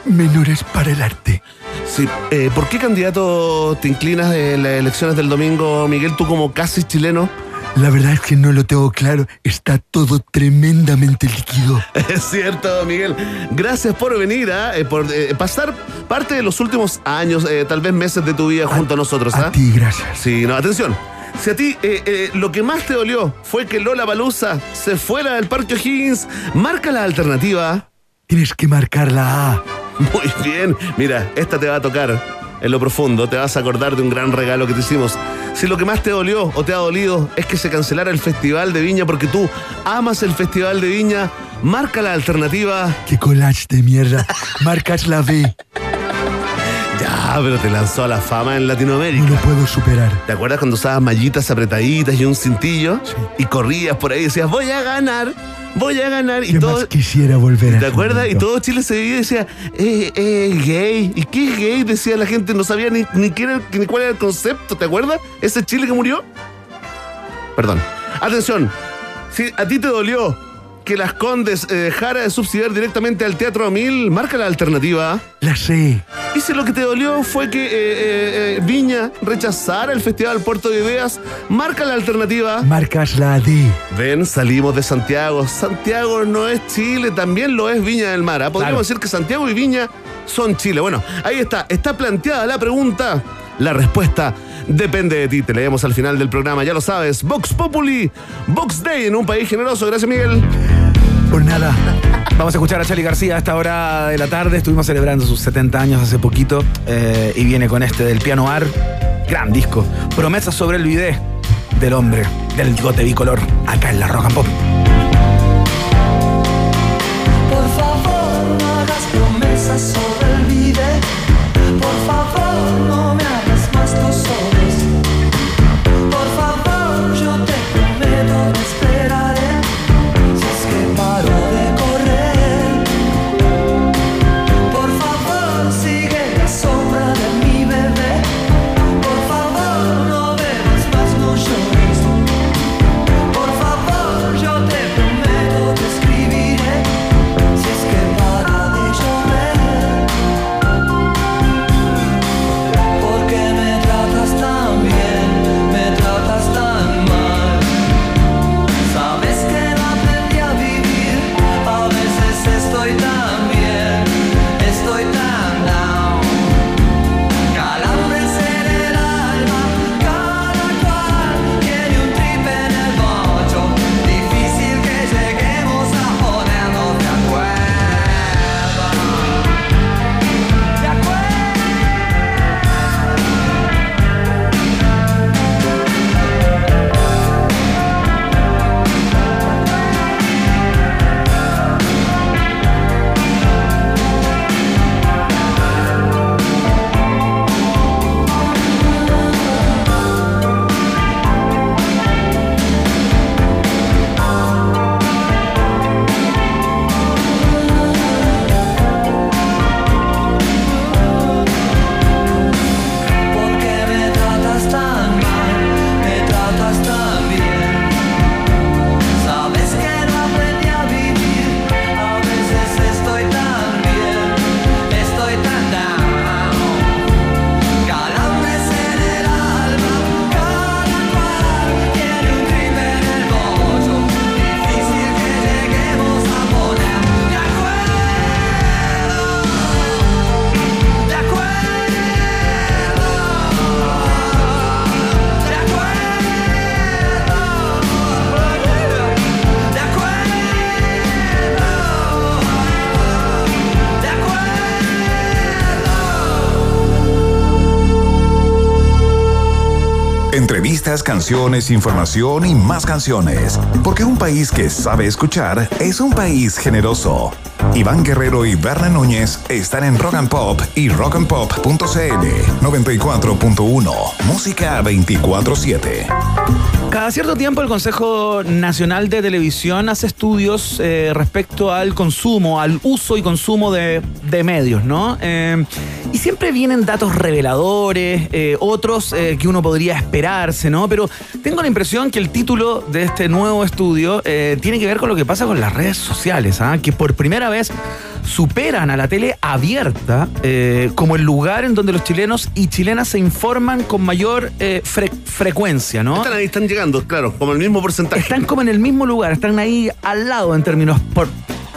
menores para el arte. Sí. Eh, ¿Por qué candidato te inclinas en las elecciones del domingo, Miguel, tú como casi chileno? La verdad es que no lo tengo claro. Está todo tremendamente líquido. (laughs) Es cierto, Miguel. Gracias por venir, ¿ah? Eh, por eh, pasar parte de los últimos años, eh, tal vez meses de tu vida junto a nosotros. A ¿ah? ti, gracias. Sí, no, atención. Si a ti eh, eh, lo que más te dolió fue que Lola Balusa se fuera del Parque O'Higgins, marca la alternativa. Tienes que marcar la A. (laughs) Muy bien. Mira, esta te va a tocar en lo profundo. Te vas a acordar de un gran regalo que te hicimos. Si lo que más te dolió o te ha dolido es que se cancelara el Festival de Viña porque tú amas el Festival de Viña, marca la alternativa. ¡Qué collage de mierda! Marcas la B. Ya, pero te lanzó a la fama en Latinoamérica. No lo puedo superar. ¿Te acuerdas cuando usabas mallitas apretaditas y un cintillo? Y corrías por ahí y decías, voy a ganar, voy a ganar. Y ¿Qué todo, más quisiera volver a ¿Te acuerdas? Y todo Chile se veía y decía, eh, eh, gay. ¿Y qué es gay? Decía la gente, no sabía ni, ni, qué era- ni cuál era el concepto, ¿te acuerdas? Ese Chile que murió. Perdón. Atención, si a ti te dolió que las Condes eh, dejara de subsidiar directamente al Teatro Mil, marca la alternativa. La C. Y si lo que te dolió fue que eh, eh, eh, Viña rechazara el Festival Puerto de Ideas, marca la alternativa. Marcas la D. Ven, salimos de Santiago. Santiago no es Chile, también lo es Viña del Mar. ¿ah? Podríamos decir que Santiago y Viña son Chile. Bueno, ahí está. Está planteada la pregunta. La respuesta depende de ti. Te leemos al final del programa, ya lo sabes. Vox Populi, Vox Day en un país generoso. Gracias, Miguel. Por nada. Vamos a escuchar a Charlie García a esta hora de la tarde. Estuvimos celebrando sus 70 años hace poquito eh, y viene con este del piano ar. Gran disco. Promesas sobre el video del hombre, del bigote bicolor, acá en la Rock Pop. Canciones, información y más canciones. Porque un país que sabe escuchar es un país generoso. Iván Guerrero y Berna Núñez están en Rock and Pop y rockandpop.cl 94.1. Música 24-7. Cada cierto tiempo el Consejo Nacional de Televisión hace estudios eh, respecto al consumo, al uso y consumo de, de medios, ¿no? Eh, siempre vienen datos reveladores, eh, otros eh, que uno podría esperarse, ¿no? Pero tengo la impresión que el título de este nuevo estudio eh, tiene que ver con lo que pasa con las redes sociales, ¿ah? que por primera vez superan a la tele abierta como el lugar en donde los chilenos y chilenas se informan con mayor fre- frecuencia, ¿no? Están ahí, están llegando, claro, como el mismo porcentaje. Están como en el mismo lugar, están ahí al lado en términos por-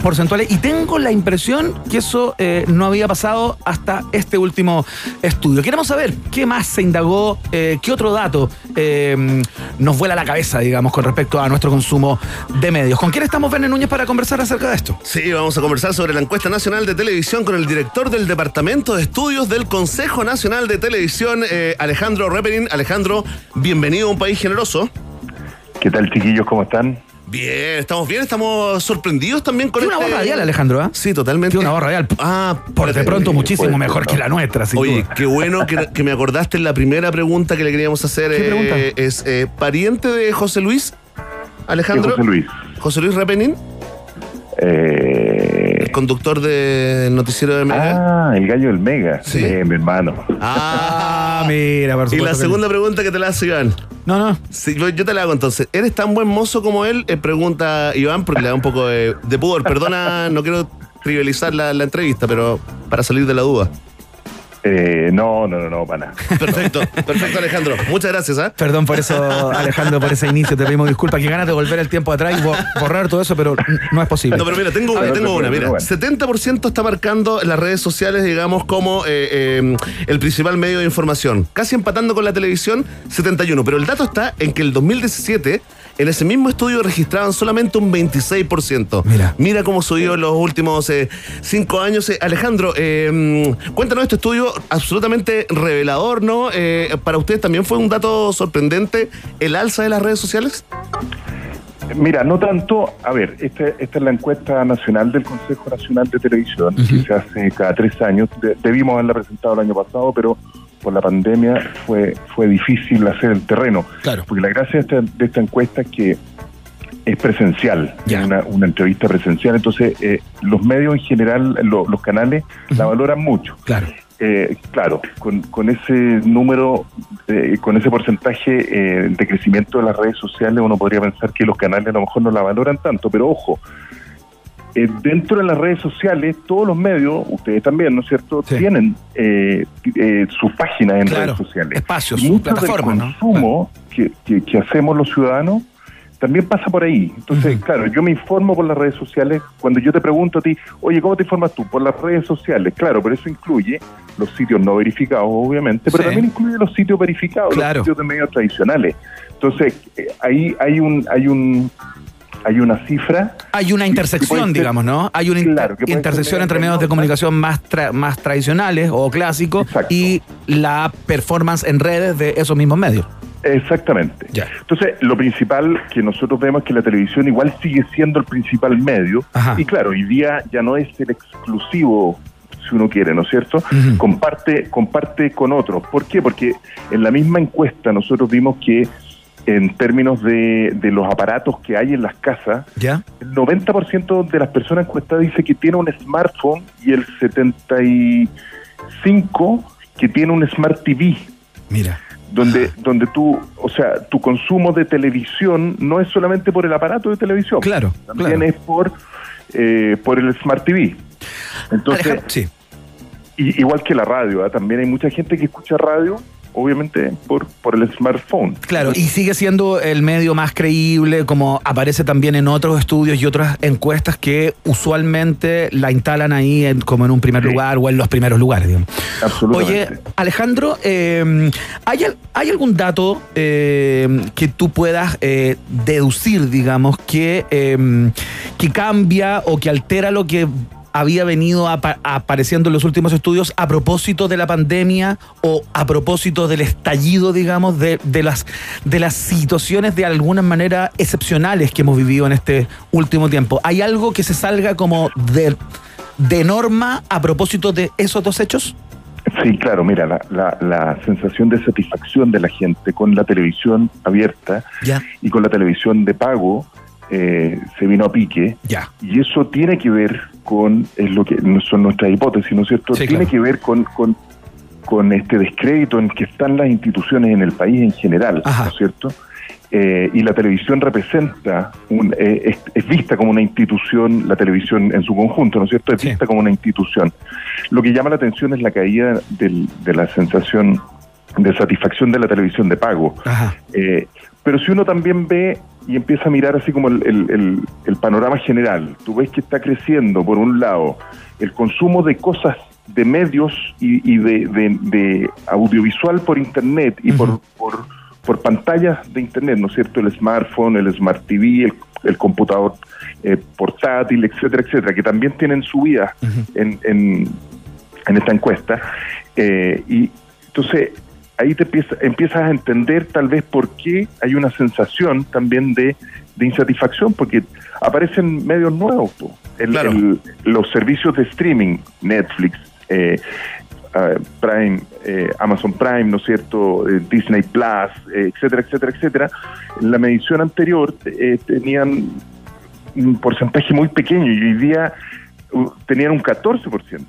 porcentuales y tengo la impresión que eso eh, no había pasado hasta este último estudio. Queremos saber qué más se indagó, eh, qué otro dato eh, nos vuela la cabeza, digamos, con respecto a nuestro consumo de medios. ¿Con quién estamos, Verne Núñez, para conversar acerca de esto? Sí, vamos a conversar sobre la encuesta nacional de televisión con el director del Departamento de Estudios del Consejo Nacional de Televisión, eh, Alejandro Reperin. Alejandro, bienvenido a un país generoso. ¿Qué tal, chiquillos? ¿Cómo están? Bien, estamos bien, estamos sorprendidos también con Tiene una este- voz radial, Alejandro, ¿ah? Sí, totalmente. Tiene una voz radial. Ah, Por de pronto muchísimo mejor ¿no? que la nuestra, sin Oye, duda. qué bueno que, que me acordaste en la primera pregunta que le queríamos hacer. ¿Qué eh, pregunta? Es eh, pariente de José Luis, Alejandro. ¿Qué José Luis? José Luis Repenin, Eh, conductor del noticiero de Mega. Ah, el gallo del Mega. Sí. Eh, mi hermano. Ah, mira, por Y supuesto la que segunda pregunta que te la hace Iván. No, no. Sí, yo, yo te la hago entonces. ¿Eres tan buen mozo como él? Eh, pregunta Iván, porque le da un poco de, de pudor. Perdona, no quiero trivializar la, la entrevista, pero para salir de la duda. Eh, no, no, no, no, para nada. (laughs) Perfecto, perfecto, Alejandro. Muchas gracias, ¿ah? Perdón por eso, Alejandro, por ese inicio. Te pedimos disculpas. Qué ganas de volver el tiempo atrás y bo- borrar todo eso, pero no es posible. No, pero mira, tengo ver, tengo una. Mira, bueno. 70% está marcando en las redes sociales, digamos, como eh, eh, el principal medio de información. Casi empatando con la televisión, 71. Pero el dato está en que el 2017, en ese mismo estudio registraban solamente un 26%. Mira. Mira cómo subió en los últimos eh, cinco años. Eh, Alejandro, eh, cuéntanos este estudio absolutamente revelador, ¿no? Eh, para ustedes también fue un dato sorprendente el alza de las redes sociales. Mira, no tanto, a ver, esta, esta es la encuesta nacional del Consejo Nacional de Televisión, que se hace cada tres años. De- debimos haberla presentado el año pasado, pero por la pandemia fue, fue difícil hacer el terreno. Claro. Porque la gracia de esta, de esta encuesta es que es presencial, una, una entrevista presencial, entonces eh, los medios en general, lo- los canales, la valoran mucho. Claro. Eh, claro, con, con ese número, eh, con ese porcentaje eh, de crecimiento de las redes sociales, uno podría pensar que los canales a lo mejor no la valoran tanto, pero ojo, eh, dentro de las redes sociales, todos los medios, ustedes también, ¿no es cierto?, Sí. tienen eh, eh, sus páginas en Claro, redes sociales. espacios, mucho plataformas, ¿no? del consumo que, que- que hacemos los ciudadanos también pasa por ahí. Entonces, claro, yo me informo por las redes sociales. Cuando yo te pregunto a ti, oye, ¿cómo te informas tú? Por las redes sociales. Claro, pero eso incluye los sitios no verificados, obviamente, pero Sí. también incluye los sitios verificados, Claro. los sitios de medios tradicionales. Entonces, eh, ahí hay un, hay un, hay una cifra. Hay una intersección, ser- digamos, ¿no? Hay una Claro, intersección entre medios de comunicación más, tra- más tradicionales o clásicos Exacto. y la performance en redes de esos mismos medios. Exactamente. Ya. Entonces, lo principal que nosotros vemos es que la televisión igual sigue siendo el principal medio. Ajá. Y claro, hoy día ya no es el exclusivo, si uno quiere, ¿no es cierto? Comparte, comparte con otros. ¿Por qué? Porque en la misma encuesta nosotros vimos que en términos de, de los aparatos que hay en las casas, ¿Ya? el 90% de las personas encuestadas dice que tiene un smartphone y el 75% que tiene un Smart TV Mira. donde donde tú, o sea, tu consumo de televisión no es solamente por el aparato de televisión, Claro, también claro. es por eh, por el Smart TV. Entonces, Alejandro, sí. y- igual que la radio, ¿ah? también hay mucha gente que escucha radio, obviamente por por el smartphone. Claro, y sigue siendo el medio más creíble, como aparece también en otros estudios y otras encuestas que usualmente la instalan ahí en- como en un primer Sí. lugar o en los primeros lugares, digamos. Absolutamente. Oye, Alejandro, eh, ¿hay, ¿hay algún dato eh, que tú puedas eh, deducir, digamos, que, eh, que cambia o que altera lo que había venido apa- apareciendo en los últimos estudios a propósito de la pandemia o a propósito del estallido, digamos, de, de las, de las situaciones de alguna manera excepcionales que hemos vivido en este último tiempo. ¿Hay algo que se salga como de, de norma a propósito de esos dos hechos? Sí, claro, mira, la, la, la sensación de satisfacción de la gente con la televisión abierta Ya. y con la televisión de pago eh, se vino a pique. Ya. Y eso tiene que ver con, es lo que son nuestras hipótesis, ¿no es cierto? Sí, tiene claro. que ver con, con, con este descrédito en que están las instituciones en el país en general, ¿no es cierto? Eh, y la televisión representa, un, eh, es, es vista como una institución, la televisión en su conjunto, ¿no es cierto? Es vista como una institución. Lo que llama la atención es la caída del- de la sensación de satisfacción de la televisión de pago. Eh, pero si uno también ve y empieza a mirar así como el, el- el- el panorama general, tú ves que está creciendo, por un lado, el consumo de cosas, de medios y, y de, de- de audiovisual por Internet y por, por, por pantallas de Internet, ¿no es cierto? El smartphone, el Smart TV, el, el computador eh, portátil, etcétera, etcétera, que también tienen subida en, en, en esta encuesta. Eh, y entonces ahí te empieza- empiezas a entender tal vez por qué hay una sensación también de, de insatisfacción, porque aparecen medios nuevos. El- el- los servicios de streaming, Netflix, eh, ah, Prime, eh, Amazon Prime, ¿no es cierto? Eh, Disney Plus, eh, etcétera, etcétera, etcétera. En la medición anterior eh, tenían un porcentaje muy pequeño y hoy día uh, tenían un 14%.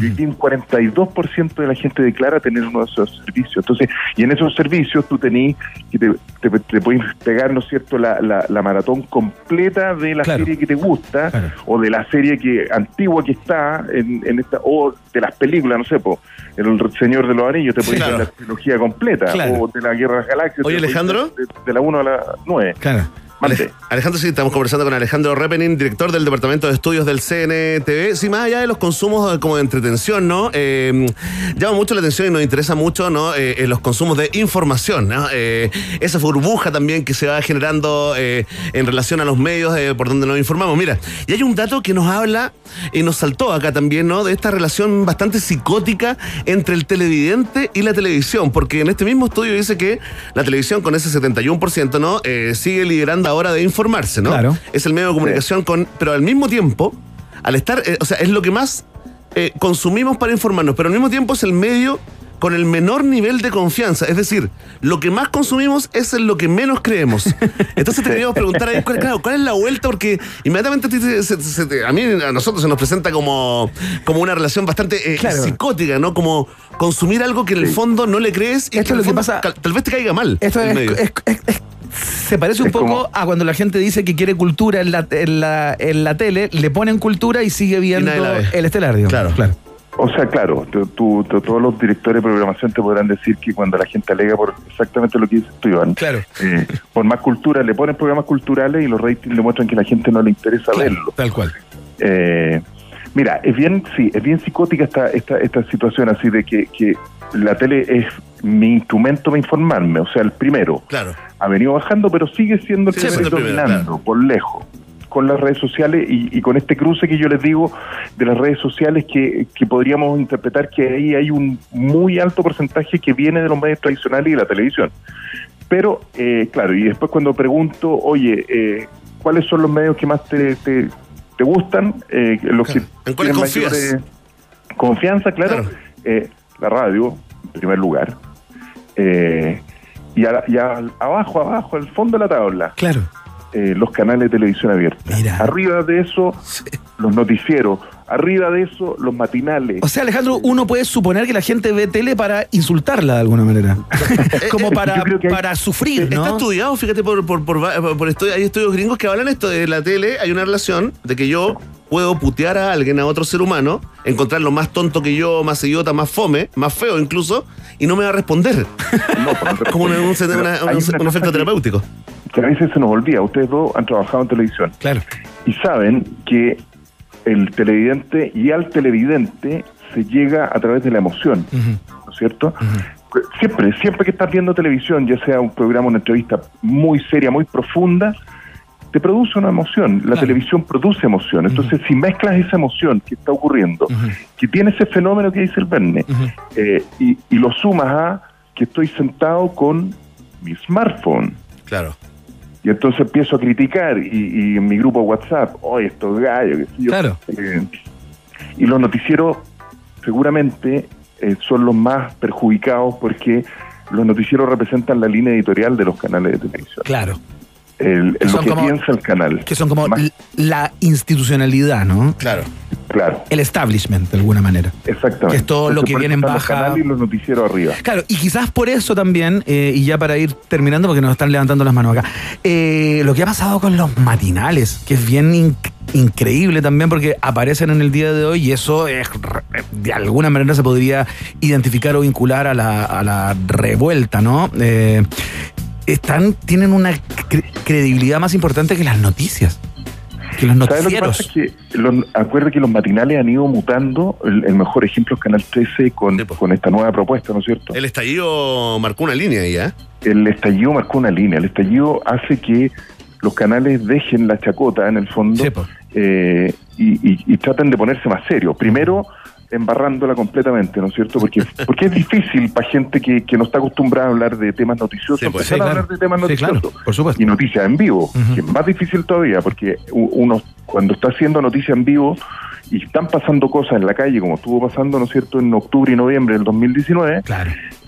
Y hoy día un 42% de la gente declara tener uno de esos servicios. Entonces, y en esos servicios tú tenés que te, te, te puedes pegar, ¿no es cierto?, la, la, la maratón completa de la serie que te gusta o de la serie que antigua que está en, en esta o de las películas, no sé, po, El Señor de los Anillos, te puedes claro. ver la trilogía completa Claro. o de la Guerra de las Galaxias. Oye, Alejandro. De, de la 1 a la 9. Claro. Ale- Alejandro, sí, estamos conversando con Alejandro Repenin, director del Departamento de Estudios del CNTV. Sí, más allá de los consumos eh, como de entretención, ¿no? Eh, llama mucho la atención y nos interesa mucho, ¿no? Eh, los consumos de información, ¿no? Esa burbuja también que se va generando en relación a los medios por donde nos informamos. Mira, y hay un dato que nos habla y nos saltó acá también, ¿no? De esta relación bastante psicótica entre el televidente y la televisión, porque en este mismo estudio dice que la televisión con ese 71%, ¿no? Sigue liderando ahora de informarse, ¿no? Claro. Es el medio de comunicación con, pero al mismo tiempo, al estar, eh, o sea, es lo que más eh, consumimos para informarnos, pero al mismo tiempo es el medio con el menor nivel de confianza. Es decir, lo que más consumimos es en lo que menos creemos. (laughs) Entonces te queríamos preguntar ahí, ¿cuál, claro, ¿cuál es la vuelta? Porque inmediatamente a, se- se mí, a nosotros se nos presenta como, como una relación bastante eh, Claro. psicótica, ¿no? Como consumir algo que en el fondo no le crees y Esto que en es lo el que fondo pasa- tal vez te caiga mal. Esto el es, medio. es- es- es- se parece un Es poco como- a cuando la gente dice que quiere cultura en la, en la, en la tele, le ponen cultura y sigue viendo el estelar, digamos. Claro. claro. O sea, claro, tú- tú- todos los directores de programación te podrán decir que cuando la gente alega por exactamente lo que dices tú, Iván, Claro. eh, por más cultura, le ponen programas culturales y los ratings demuestran que a la gente no le interesa verlo. Tal cual. Eh, mira, es bien, sí, es bien psicótica esta, esta, esta situación así de que, que la tele es mi instrumento para informarme, o sea, el primero. Claro. Ha venido bajando, pero sigue siendo el Sigue que dominando, por lejos con las redes sociales y, y con este cruce que yo les digo de las redes sociales que, que podríamos interpretar que ahí hay un muy alto porcentaje que viene de los medios tradicionales y de la televisión. Pero, eh, claro, y después cuando pregunto, oye, eh, ¿cuáles son los medios que más te, te, te gustan? Eh, los que ¿En tienen confías? mayor, confianza, claro. Eh, la radio, en primer lugar. Eh, y, a- y a- abajo, abajo, al fondo de la tabla. Claro. Eh, los canales de televisión abierta. Arriba de eso, los noticieros. Arriba de eso, los matinales. O sea, Alejandro, uno puede suponer que la gente ve tele para insultarla de alguna manera. (laughs) (laughs) Como para, para sufrir, Está ¿no? estudiado, fíjate, por, por, por, por estu- hay estudios gringos que hablan esto de la tele, hay una relación de que yo puedo putear a alguien, a otro ser humano, encontrarlo más tonto que yo, más idiota, más fome, más feo incluso, y no me va a responder. (laughs) Como un, un- una- un- efecto terapéutico. que a veces se nos olvida. Ustedes dos han trabajado en televisión. Claro. Y saben que el televidente y al televidente se llega a través de la emoción, ¿no es cierto? Siempre, siempre que estás viendo televisión, ya sea un programa, una entrevista muy seria, muy profunda, te produce una emoción. La televisión produce emoción. Entonces, si mezclas esa emoción que está ocurriendo, que tiene ese fenómeno que dice el Verne, eh, y, y lo sumas a que estoy sentado con mi smartphone. Claro. Y entonces empiezo a criticar y, y en mi grupo WhatsApp, oye, estos gallos, qué sé yo. Claro. Eh, y los noticieros seguramente eh, son los más perjudicados porque los noticieros representan la línea editorial de los canales de televisión. Claro. El, el- lo que como- piensa el canal. Que son como la institucionalidad, ¿no? Claro. Claro. El establishment, de alguna manera. Exactamente. Que es todo lo que viene en los baja. canales y los noticieros arriba. Claro, y quizás por eso también, eh, y ya para ir terminando, porque nos están levantando las manos acá, eh, lo que ha pasado con los matinales, que es bien inc- increíble también, porque aparecen en el día de hoy y eso es, de alguna manera se podría identificar o vincular a la, a la revuelta, ¿no? Eh, están, tienen una cre- credibilidad más importante que las noticias, que los ¿Sabes lo que noticieros. pasa? Es que los, acuerda que los matinales han ido mutando. El, el mejor ejemplo es Canal 13 con, con esta nueva propuesta, ¿no es cierto? El estallido marcó una línea ahí, ¿eh? el estallido marcó una línea. El estallido hace que los canales dejen la chacota en el fondo eh, y, y- y traten de ponerse más serios. Primero, embarrándola completamente, ¿no es cierto? Porque, (laughs) porque es difícil para gente que, que no está acostumbrada a hablar de temas noticiosos, Sí, pues, empezar sí, a claro. hablar de temas Sí, claro, noticiosos. por supuesto. Y noticias en vivo, que es más difícil todavía, porque uno cuando está haciendo noticias en vivo y están pasando cosas en la calle, como estuvo pasando, ¿no es cierto?, en octubre y noviembre del 2019,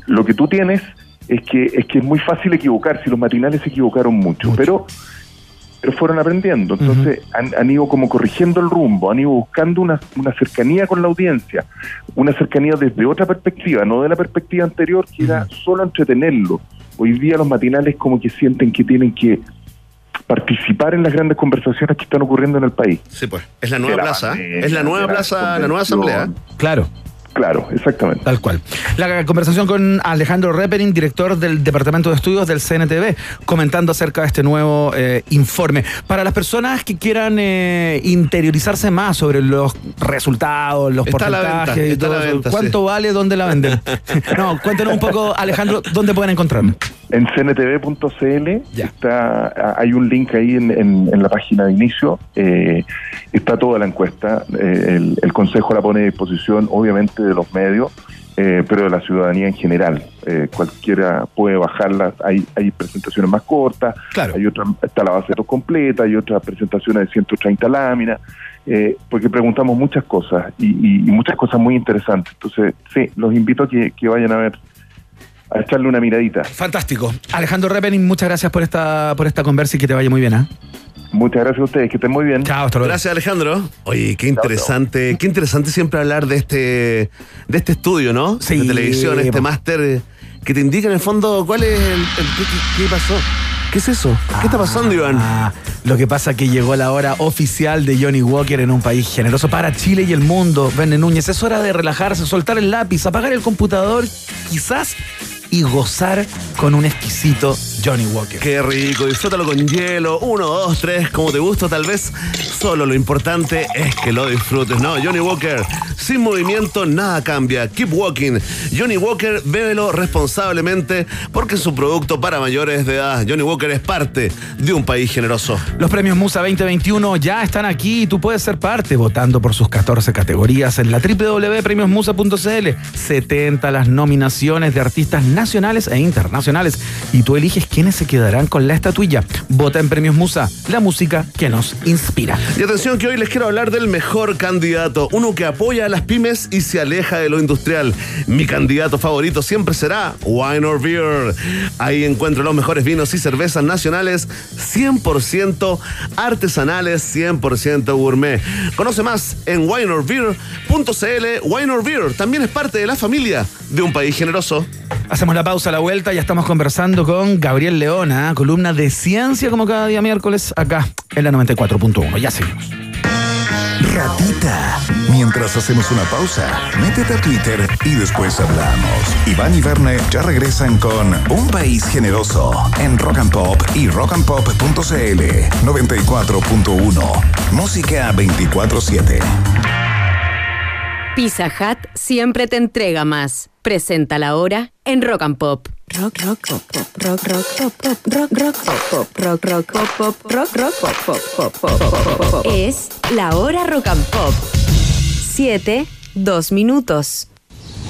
lo que tú tienes es que es que es muy fácil equivocar, si los matinales se equivocaron mucho, pero pero fueron aprendiendo, entonces han, han ido como corrigiendo el rumbo, han ido buscando una, una cercanía con la audiencia, una cercanía desde otra perspectiva, no de la perspectiva anterior que era solo entretenerlo. Hoy día los matinales como que sienten que tienen que participar en las grandes conversaciones que están ocurriendo en el país. Sí, pues. Es la nueva la plaza. ¿eh? Es la nueva plaza, la nueva asamblea. Claro. Claro, exactamente. Tal cual. La conversación con Alejandro Reperin, director del Departamento de Estudios del CNTV, comentando acerca de este nuevo eh, informe. Para las personas que quieran eh, interiorizarse más sobre los resultados, los Está a la venta, porcentajes y todo eso, ¿cuánto sí. vale? ¿Dónde la venden? (laughs) no, cuéntenos un poco, Alejandro, ¿dónde pueden encontrarlo? En cntv.cl está, hay un link ahí en, en- en la página de inicio, eh, está toda la encuesta, eh, el, el Consejo la pone a disposición obviamente de los medios, eh, pero de la ciudadanía en general. Eh, cualquiera puede bajarla, hay, hay presentaciones más cortas, hay otra, está la base de datos completa, hay otras presentaciones de 130 láminas, eh, porque preguntamos muchas cosas y, y- y muchas cosas muy interesantes. Entonces, sí, los invito a que, que vayan a ver, a echarle una miradita. Fantástico. Alejandro Reperin, muchas gracias por esta, por esta conversa y que te vaya muy bien. ¿ah? Muchas gracias a ustedes, que estén muy bien. Chao, hasta luego. Gracias, Alejandro. Oye, qué interesante, qué interesante siempre hablar de este, de este estudio, ¿no? Sí, De televisión, este máster eh, que te indica en el fondo cuál es el, el- qué, qué pasó. ¿Qué es eso? ¿Qué está pasando, Iván? Ah, lo que pasa es que llegó la hora oficial de Johnny Walker en un país generoso para Chile y el mundo. Verne Núñez, es hora de relajarse, soltar el lápiz, apagar el computador, quizás, y gozar con un exquisito Johnny Walker. Qué rico, disfrútalo con hielo. Uno, dos, tres, como te gusta, tal vez. Solo lo importante es que lo disfrutes, ¿no? Johnny Walker, sin movimiento nada cambia. Keep walking. Johnny Walker, bébelo responsablemente porque es un producto para mayores de edad. Johnny Walker es parte de un país generoso. Los premios Musa 2021 ya están aquí y tú puedes ser parte votando por sus 14 categorías en la www.premiosmusa.cl. 70 las nominaciones de artistas nacionales e internacionales y tú eliges quiénes se quedarán con la estatuilla. Vota en Premios Musa, la música que nos inspira. Y atención que hoy les quiero hablar del mejor candidato, uno que apoya a las pymes y se aleja de lo industrial. Mi candidato favorito siempre será Wine or Beer. Ahí encuentro los mejores vinos y cervezas nacionales 100% artesanales, 100% gourmet. Conoce más en wineorbeer.cl. Wine or Beer también es parte de la familia de un país generoso. Hacemos la pausa a la vuelta, ya estamos conversando con Gabriel Leona, columna de ciencia como cada día miércoles acá en la 94.1. Ya seguimos. Ratita. Mientras hacemos una pausa, métete a Twitter y después hablamos. Iván y Verne ya regresan con Un País Generoso en Rock and Pop y rockandpop.cl 94.1. Música 24-7. Pizza Hut siempre te entrega más. Presenta la hora en Rock and Pop. Rock, rock, pop, pop, rock, rock, pop, pop, rock, rock, pop, pop, rock, rock, pop, pop, rock, rock, pop, pop, pop, pop, pop, pop, pop. Es la hora rock and pop. 7, 2 minutos.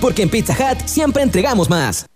Porque en Pizza Hut siempre entregamos más.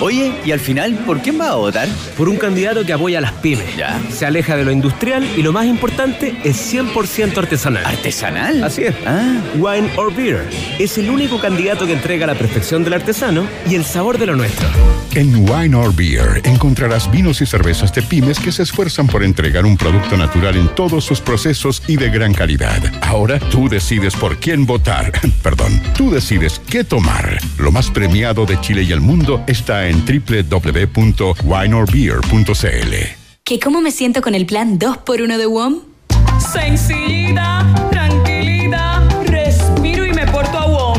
Oye, y al final, ¿por quién va a votar? Por un candidato que apoya a las pymes. Ya. Se aleja de lo industrial y lo más importante es 100% artesanal. ¿Artesanal? Así es. Ah. Wine or Beer. Es el único candidato que entrega la perfección del artesano y el sabor de lo nuestro. En Wine or Beer encontrarás vinos y cervezas de pymes que se esfuerzan por entregar un producto natural en todos sus procesos y de gran calidad. Ahora tú decides por quién votar. (laughs) Perdón, tú decides qué tomar. Lo más premiado de Chile y el mundo está en www.wineorbeer.cl. ¿Que cómo me siento con el plan 2x1 de WOM? Sencillita, tranquilidad, respiro y me porto a WOM.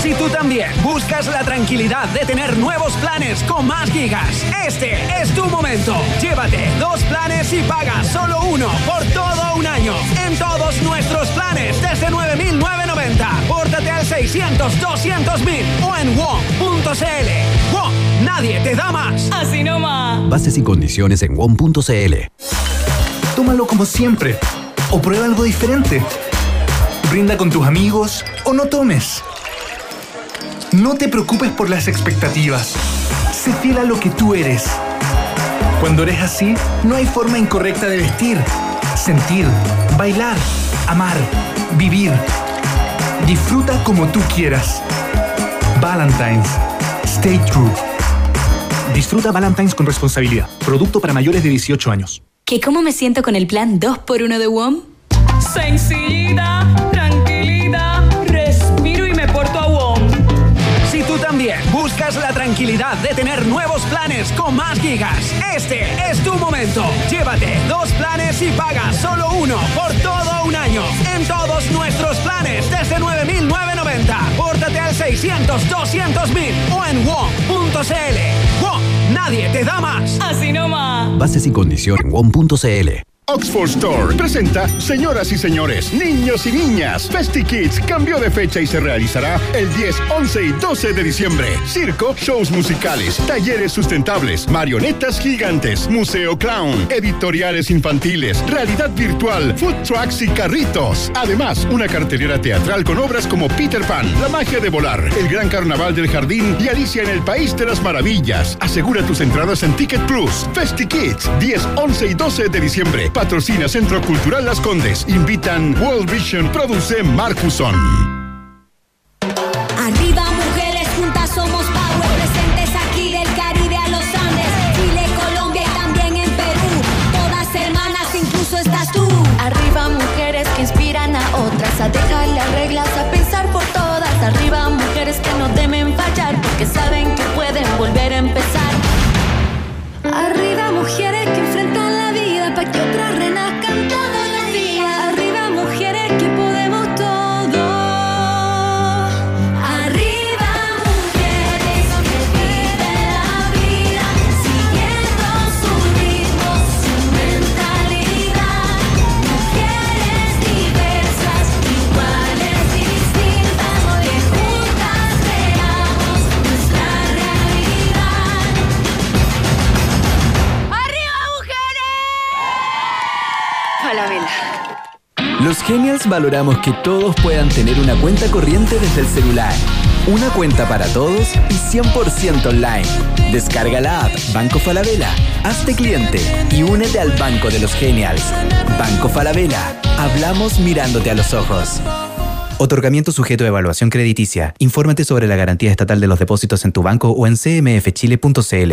Si tú también buscas la tranquilidad de tener nuevos planes con más gigas, este es tu momento. Llévate dos planes y paga solo uno por todo un año. En todos nuestros planes desde 9,990. Pórtate al 600 200 o en WOM.cl. WOM, nadie te da más. Así nomás. Bases y condiciones en WOM.cl. Tómalo como siempre. O prueba algo diferente. Brinda con tus amigos o no tomes. No te preocupes por las expectativas. Sé fiel a lo que tú eres. Cuando eres así, no hay forma incorrecta de vestir, sentir, bailar, amar, vivir. Disfruta como tú quieras. Valentine's. Stay true. Disfruta Valentine's con responsabilidad. Producto para mayores de 18 años. ¿Que cómo me siento con el plan 2x1 de WOM? Sencillita, tranquilidad, respiro y me porto a WOM. Si tú también buscas la tranquilidad de tener nuevos planes con más gigas, este es tu momento. Llévate dos planes y paga solo uno por todo un año. En todos nuestros planes 9,990. Pórtate al 600 200 o en WOM.cl. WOM, nadie te da más. Así nomás. Bases y condiciones en WOM.cl. Oxford Store presenta Señoras y señores, niños y niñas. Festi Kids cambió de fecha y se realizará el 10, 11 y 12 de diciembre. Circo, shows musicales, talleres sustentables, marionetas gigantes, museo clown, editoriales infantiles, realidad virtual, food trucks y carritos. Además, una cartelera teatral con obras como Peter Pan, La magia de volar, El gran carnaval del jardín y Alicia en el país de las maravillas. Asegura tus entradas en Ticket Plus. Festi Kids, 10, 11 y 12 de diciembre. Patrocina Centro Cultural Las Condes. Invitan World Vision Produce Marcuson. Arriba mujeres, juntas somos power, presentes aquí del Caribe a los Andes, Chile, Colombia y también en Perú. Todas hermanas, incluso estás tú. Arriba mujeres que inspiran a otras a dejar las reglas, a pensar por todas. Arriba Los Genials valoramos que todos puedan tener una cuenta corriente desde el celular. Una cuenta para todos y 100% online. Descarga la app Banco Falabella, hazte cliente y únete al Banco de los Genials. Banco Falabella, hablamos mirándote a los ojos. Otorgamiento sujeto a evaluación crediticia. Infórmate sobre la garantía estatal de los depósitos en tu banco o en cmfchile.cl.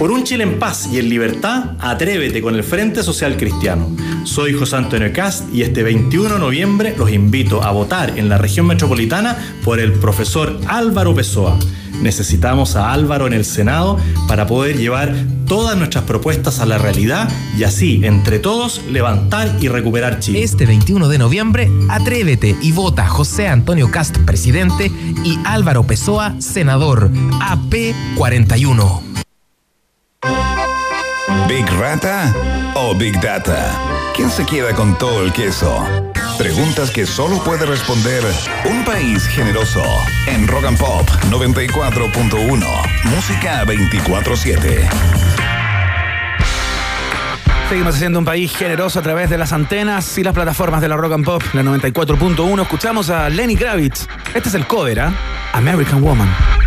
Por un Chile en paz y en libertad, atrévete con el Frente Social Cristiano. Soy José Antonio Cast y este 21 de noviembre los invito a votar en la región metropolitana por el profesor Álvaro Pessoa. Necesitamos a Álvaro en el Senado para poder llevar todas nuestras propuestas a la realidad y así, entre todos, levantar y recuperar Chile. Este 21 de noviembre, atrévete y vota José Antonio Cast, presidente, y Álvaro Pessoa, senador, AP41. ¿Big Rata o Big Data? ¿Quién se queda con todo el queso? Preguntas que solo puede responder un país generoso. En Rock and Pop 94.1. Música 24-7. Seguimos siendo un país generoso a través de las antenas y las plataformas de la Rock and Pop, la 94.1. Escuchamos a Lenny Kravitz. Este es el cover, ¿ah? American Woman.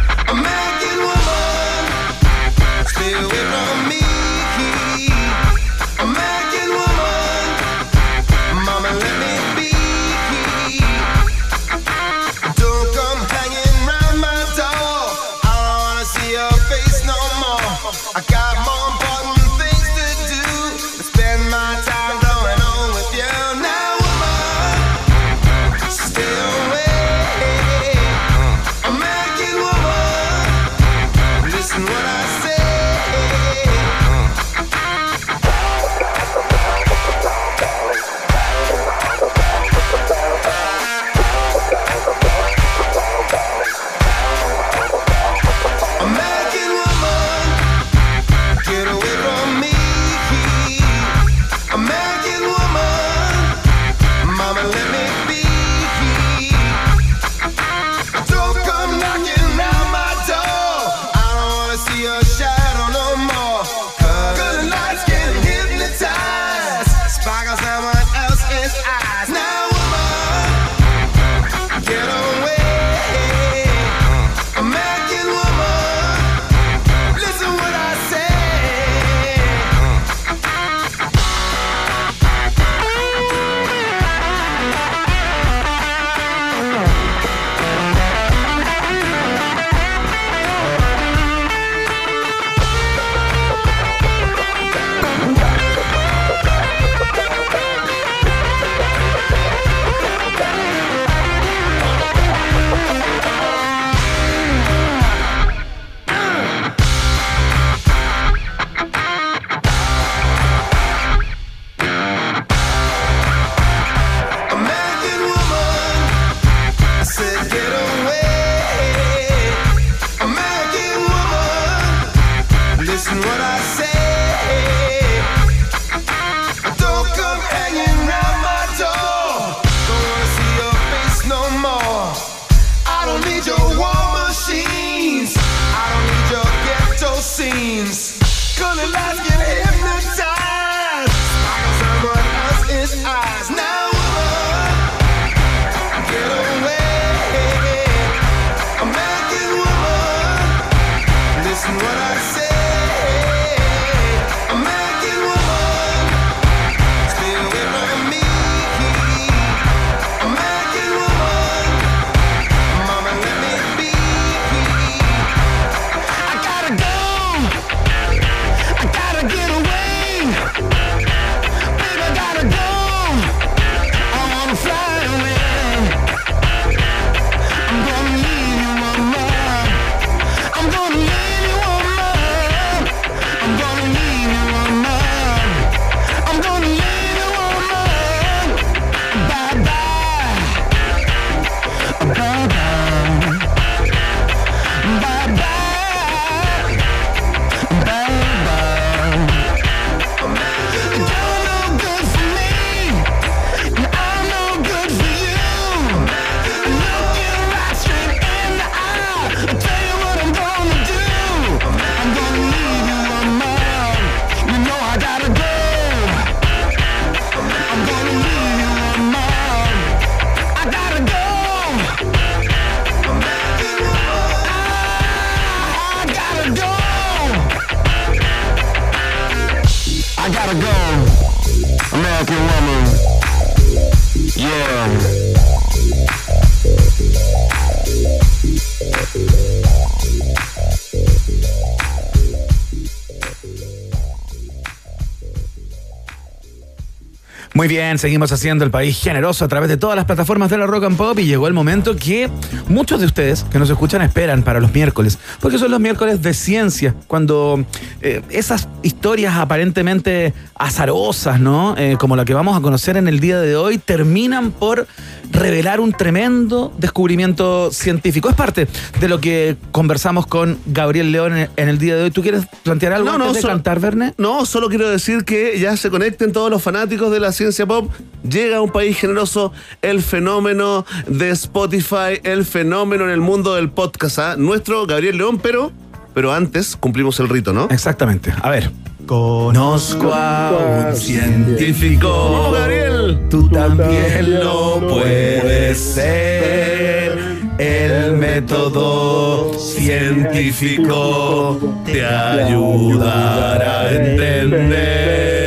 Muy bien, seguimos haciendo el país generoso a través de todas las plataformas de la Rock and Pop y llegó el momento que muchos de ustedes que nos escuchan esperan para los miércoles, porque son los miércoles de ciencia, cuando eh, esas historias aparentemente azarosas, ¿no? Eh, como la que vamos a conocer en el día de hoy, terminan por revelar un tremendo descubrimiento científico. Es parte de lo que conversamos con Gabriel León en el día de hoy. ¿Tú quieres plantear algo No, no, antes de solo- cantar, Verne? No, solo quiero decir que ya se conecten todos los fanáticos de la ciencia pop. Llega a un país generoso el fenómeno de Spotify, el fenómeno en el mundo del podcast. ¿ah? Nuestro Gabriel León, pero, pero antes cumplimos el rito, ¿no? Exactamente. A ver. Conozco a un científico. ¡Vamos, Gabriel! Tú también lo puedes ser. El método científico te ayudará a entender.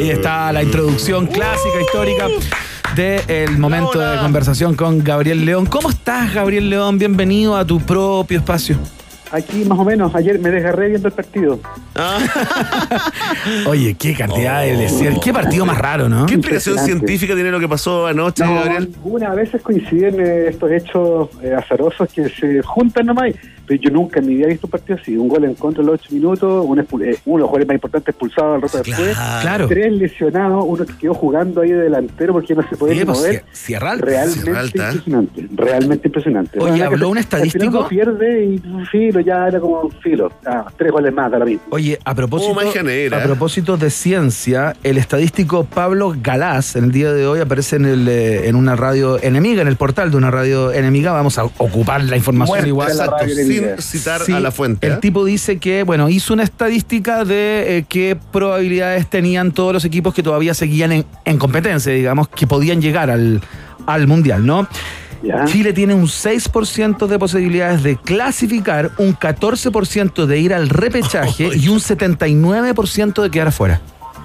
Ahí está la introducción clásica, histórica del momento de conversación con Gabriel León. ¿Cómo estás, Gabriel León? Bienvenido a tu propio espacio. Aquí más o menos, ayer me desgarré viendo el partido. (laughs) Oye, qué cantidad de lesiones. Qué partido más raro, ¿no? ¿Qué explicación científica tiene lo que pasó anoche, No, Gabriel? algunas veces coinciden eh, estos hechos eh, azarosos que se juntan nomás. Pero yo nunca en mi vida he visto un partido así. Un gol en contra en los ocho minutos, un expul- eh, uno de los jugadores más importantes expulsado al rato después. Claro. Tres lesionados, uno que quedó jugando ahí de delantero porque no se podía Sí, pues, mover. Cier- Sierra Alta. Realmente Sierra Alta. impresionante. Realmente impresionante. Oye, habló un al final estadístico- pierde y filo, ya era como filo. Ah, tres goles más, lo mismo. Oye, a propósito, Oh, a propósito de ciencia, el estadístico Pablo Galás, en el día de hoy aparece en, el, eh, en una radio enemiga, en el portal de una radio enemiga. Vamos a ocupar la información igual. la radio sin citar Sí, a la fuente. El ¿ah? tipo dice que, bueno, hizo una estadística de eh, qué probabilidades tenían todos los equipos que todavía seguían en, en competencia, digamos, que podían llegar al, al Mundial, ¿no? Ya. Chile tiene un 6% de posibilidades de clasificar, un 14% de ir al repechaje (laughs) y un 79% de quedar afuera.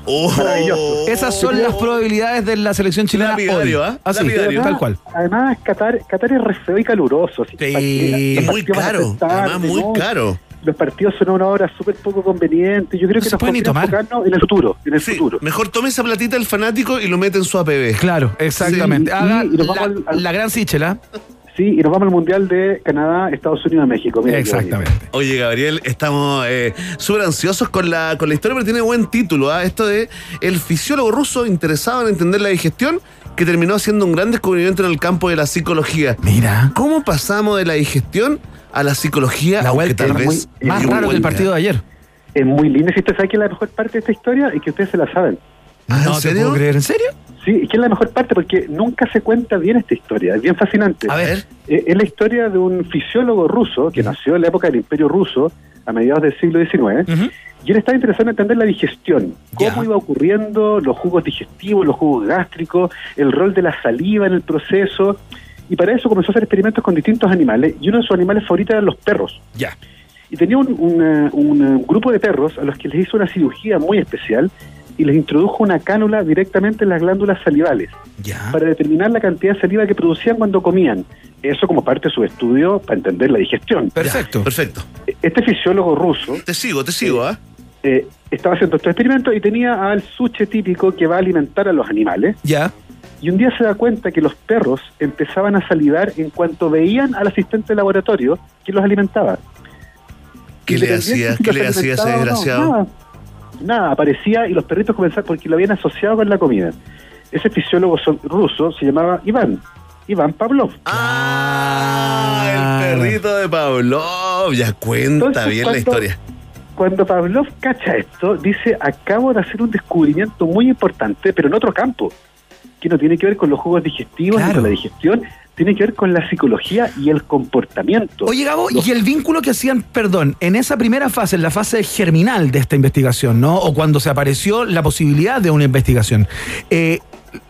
Oh, Maravilloso. Esas son las probabilidades de la selección chilena Lapidario, hoy. ¿ah? Así, Lapidario. tal cual. Además, Qatar, Qatar es re feo y caluroso. así Sí, muy caro, además muy ¿no? caro. Los partidos son a una hora súper poco conveniente. Yo creo No que se nos puede ni conviene tomar. enfocarnos en el futuro. En el Sí, futuro. mejor tome esa platita el fanático y lo mete en su APB. Claro, exactamente. Sí, Haga y nos la, vamos al- al- la gran Sichela. Sí, y nos vamos al Mundial de Canadá, Estados Unidos, México. Mira qué bonito. Exactamente. Oye, Gabriel, estamos eh, súper ansiosos con la, con la historia, pero tiene buen título. ¿ah? Esto de el fisiólogo ruso interesado en entender la digestión, que terminó haciendo un gran descubrimiento en el campo de la psicología. Mira. ¿Cómo pasamos de la digestión a la psicología? La vuelta tal es vez muy- más raro que el partido de ayer. Es muy lindo. Si usted sabe que la mejor parte de esta historia es que ustedes se la saben. Ah, ¿En no te serio? puedo creer. ¿En serio? Sí, es que es la mejor parte porque nunca se cuenta bien esta historia. Es bien fascinante. A ver. Eh, es la historia de un fisiólogo ruso que nació en la época del Imperio Ruso, a mediados del siglo XIX. Y él estaba interesado en entender la digestión, cómo iba ocurriendo, los jugos digestivos, los jugos gástricos, el rol de la saliva en el proceso. Y para eso comenzó a hacer experimentos con distintos animales. Y uno de sus animales favoritos eran los perros. Ya. Y tenía un, un, un grupo de perros a los que les hizo una cirugía muy especial y les introdujo una cánula directamente en las glándulas salivales Ya. para determinar la cantidad de saliva que producían cuando comían. Eso como parte de su estudio para entender la digestión. Perfecto. Perfecto. Este fisiólogo ruso Te sigo, te sigo, ¿ah? eh, estaba haciendo estos experimentos y tenía al suche típico que va a alimentar a los animales. Ya. Y un día se da cuenta que los perros empezaban a salivar en cuanto veían al asistente de laboratorio que los alimentaba. ¿Qué le hacía? ¿Qué le hacía ese alimentaba o no, desgraciado? Nada. Aparecía y los perritos comenzaban porque lo habían asociado con la comida. Ese fisiólogo so- ruso se llamaba Iván, Iván Pavlov. Ah, el perrito de Pavlov. Ya cuenta Entonces, bien la historia. Cuando Pavlov cacha esto, dice, acabo de hacer un descubrimiento muy importante, pero en otro campo, que no tiene que ver con los jugos digestivos ni Claro. con la digestión, tiene que ver con la psicología y el comportamiento. Oye, Gabo, Los- y el vínculo que hacían, perdón, en esa primera fase, en la fase germinal de esta investigación, ¿no? O cuando se apareció la posibilidad de una investigación, eh,